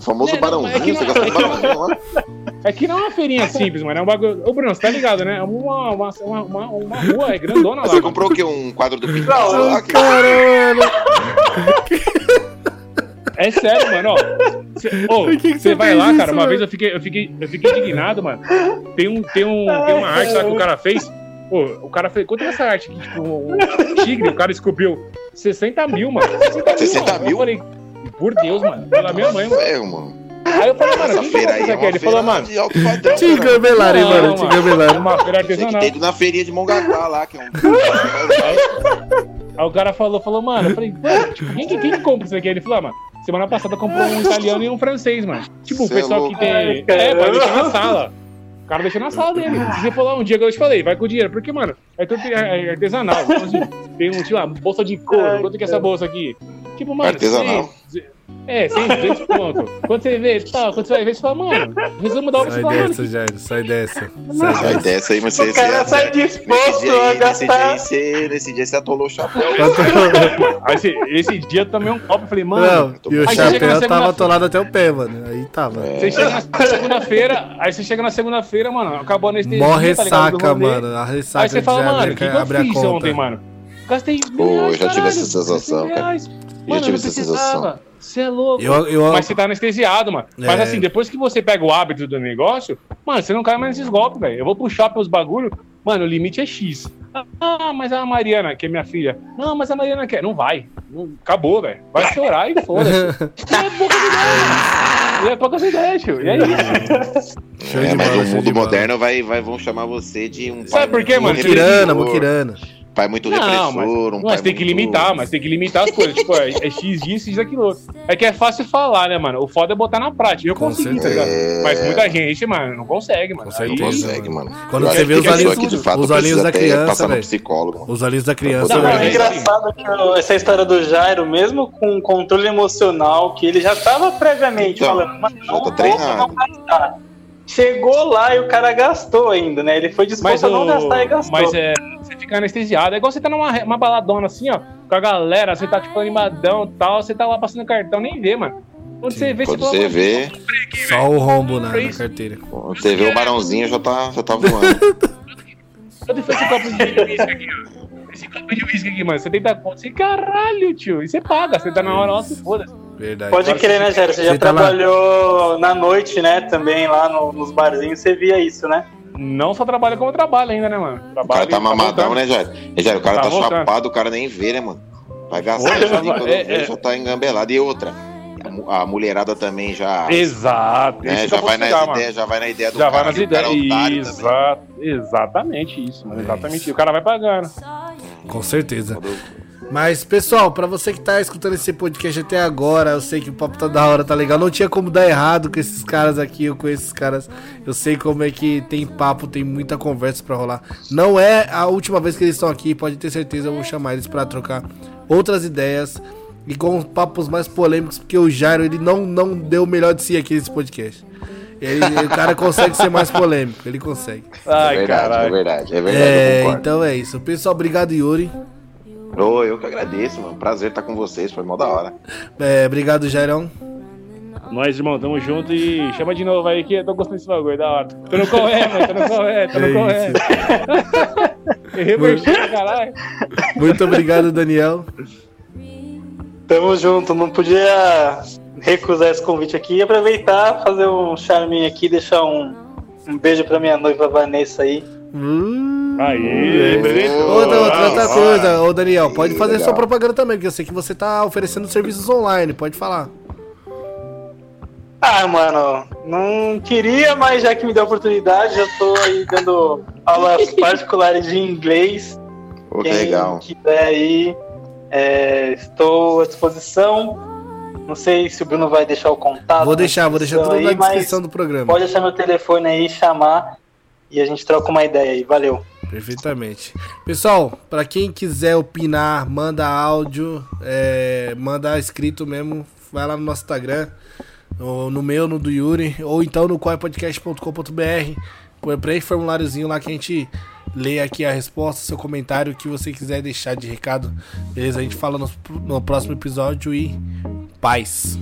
O famoso É, não, é barãozinho, que você não- gastou um barãozinho lá. É que não é uma feirinha simples, mano. É um bagulho. Ô, Bruno, você tá ligado, né? É uma, uma, uma, uma, uma rua, é grandona lá. Você comprou o quê? Um quadro do Picasso Não, lá? Que- Caralho! É sério, mano, ó. Cê, ô, Por que que você você vai lá, isso, cara. Uma mano? vez eu fiquei, eu fiquei, eu fiquei indignado, mano. Tem, um, tem, um, tem uma arte lá que o cara fez. Pô, o cara fez. Quanto é essa arte aqui? Tipo, um tigre, o cara esculpiu 60 mil, mano. 60 mil. 60 mano. mil? Eu falei, por Deus, mano. Pela minha mãe, mano. Ferro, mano. Aí eu falei, mano, Essa quem que feira vai aí é aqui? Ele falou, mano. cara. engambelaram, hein, mano? É engambelaram. uma feira Tem artesanal. ido na feirinha de Mongaguá lá, que é um. Aí o cara falou, falou, mano, eu falei, mano, tipo, quem, que- quem compra isso aqui? Ele falou, ah, mano, semana passada comprou um italiano e um francês, mano. Tipo, o Cê é pessoal que tem. É, pode deixar na sala. cara deixou na sala dele. Se você for lá um dia que eu te falei, vai com o dinheiro. Porque, mano, é tudo é- é artesanal. Então, assim, tem um, tipo, uma bolsa de couro. Quanto que é essa bolsa aqui? Tipo, mano, Artesanal. 100, é, 100, 200 pontos. Quando você vê, tá, quando você vai ver, você fala, mano, resumo da obra, você Sai fala, dessa, mano, Jair, sai dessa. Sai Sai dessa. dessa aí, mas você. O cara você- sai disposto dia, a aí, nesse, dia gastar. você, nesse dia você atolou o chapéu. Aí esse, esse dia eu tomei um copo e falei, mano, Não, e o chapéu tava atolado até o pé, mano. Aí tava. Você chega na segunda-feira, aí você chega na segunda-feira, mano, acabou a anestesia. Morre tá ressaca, mano. A ressaca Aí você fala, mano, que, eu abre a fiz conta. ontem, mano? Gastei Pô, mil eu reais, já tive caralho, essa sensação, cara. reais. Eu Mano, tive não essa precisava. Você é louco. Eu, eu, Mas você tá anestesiado, mano. Mas É. assim, depois que você pega o hábito do negócio, mano, você não cai mais nesses golpes, velho. Eu vou pro shopping os bagulho, mano, o limite é X. Ah, mas a Mariana, que é minha filha. Não, mas a Mariana quer. Não vai. Não- acabou, velho. Vai chorar e foda-se. É poucas ideias. É poucas ideias, tio. E é isso. É, mas no mundo moderno vai, vai, vão chamar você de um Sabe por quê, mano? Mukirana, repressor, Pai muito Não, repressor, mas, um mas tem que limitar, mas tem que limitar as coisas. tipo, é, é X disso, X daquilo. outro. É que é fácil falar, né, mano? O foda é botar na prática. Eu Com consegui, tá certeza. Mas muita gente, mano, não consegue, mano. Não consegue, mano. Quando Eu você vê os a pessoa olhinhos- que de fato os olhinhos precisa da criança, passar no velho. psicólogo. mano. Os olhinhos da criança, Não, é engraçado que essa história do Jairo, mesmo com controle emocional, que ele já tava previamente Então, falando, mas já não tá treinado. não gastar. Chegou lá e o cara gastou ainda, né? Ele foi disposto Mas, a não o... gastar e gastou. mas é, fica anestesiado. É igual você tá numa uma baladona assim, ó, com a galera, você tá tipo animadão e tal, você tá lá passando cartão, nem vê, mano. Quando você vê, Quando você "Mano, vê, Só o rombo na, na carteira. quando você vê o barãozinho já tá, já tá voando. Quanto foi esse copo de uísque aqui, ó? Esse copo de uísque aqui, mano, 70 conto. Você, caralho, tio. E você paga, você tá na hora, nossa, foda-se. Verdade. Pode crer, né, Jairo? Você já Você tá lá. trabalhou na noite, né? Também lá no- nos barzinhos, você via isso, né? Não só trabalha como trabalha ainda, né, mano? O Trabalha cara tá e mamadão, voltando. né, Jair? E, Jair, o cara Tá tá, chapado, o cara nem vê, né, mano? Vai gastar, Olha, já, quando é, vê, é. já tá engambelado. E outra, a a mulherada também já, Exato. né, já vai nas ideias, já vai na ideia do Já vai cara, nas que o cara é ideias. também. Exato, exatamente isso, mano. É Exatamente isso. isso. O cara vai pagando. Com certeza. Mas, pessoal, pra você que tá escutando esse podcast até agora, eu sei que o papo tá da hora, tá legal. Não tinha como dar errado com esses caras aqui, eu com esses caras. Eu sei como é que tem papo, tem muita conversa pra rolar. Não é a última vez que eles estão aqui, pode ter certeza, eu vou chamar eles pra trocar outras ideias e com papos mais polêmicos, porque o Jairo, ele não, não deu o melhor de si aqui nesse podcast. Ele, o cara consegue ser mais polêmico, ele consegue. Ai, é verdade, é caralho. verdade, é verdade, É, eu concordo. então é isso. Pessoal, obrigado, Yuri. Ô, eu que agradeço, mano. Prazer estar com vocês, foi mó da hora. É, obrigado, Jairão. Nós, irmão, tamo junto e chama de novo aí que eu tô gostando desse bagulho, da hora. Tô no correr, mano, tô no correr, tô É no correr. Revertido, caralho. Muito obrigado, Daniel. Tamo junto, não podia recusar esse convite aqui e aproveitar, fazer um charminho aqui, deixar um, um beijo pra minha noiva Vanessa aí. Hum, Aí, beleza? Outra, outra, outra coisa, ô Daniel, pode fazer legal. sua propaganda também, porque eu sei que você tá oferecendo serviços online, pode falar. Ah, mano, não queria, mas já que me deu a oportunidade, já tô aí dando aulas particulares de inglês. Que Quem legal. quiser aí, é, estou à disposição. Não sei se o Bruno vai deixar o contato. Vou na deixar, vou deixar tudo na aí, mas descrição do programa. Pode deixar meu telefone aí, chamar e a gente troca uma ideia aí. Valeu. Perfeitamente. Pessoal, pra quem quiser opinar, manda áudio, é, manda escrito mesmo, vai lá no nosso Instagram, no meu, no do Yuri, ou então no quaipodcast.com.br. Preenche formuláriozinho lá que a gente lê aqui a resposta, seu comentário, o que você quiser deixar de recado. Beleza? A gente fala no, no próximo episódio e paz.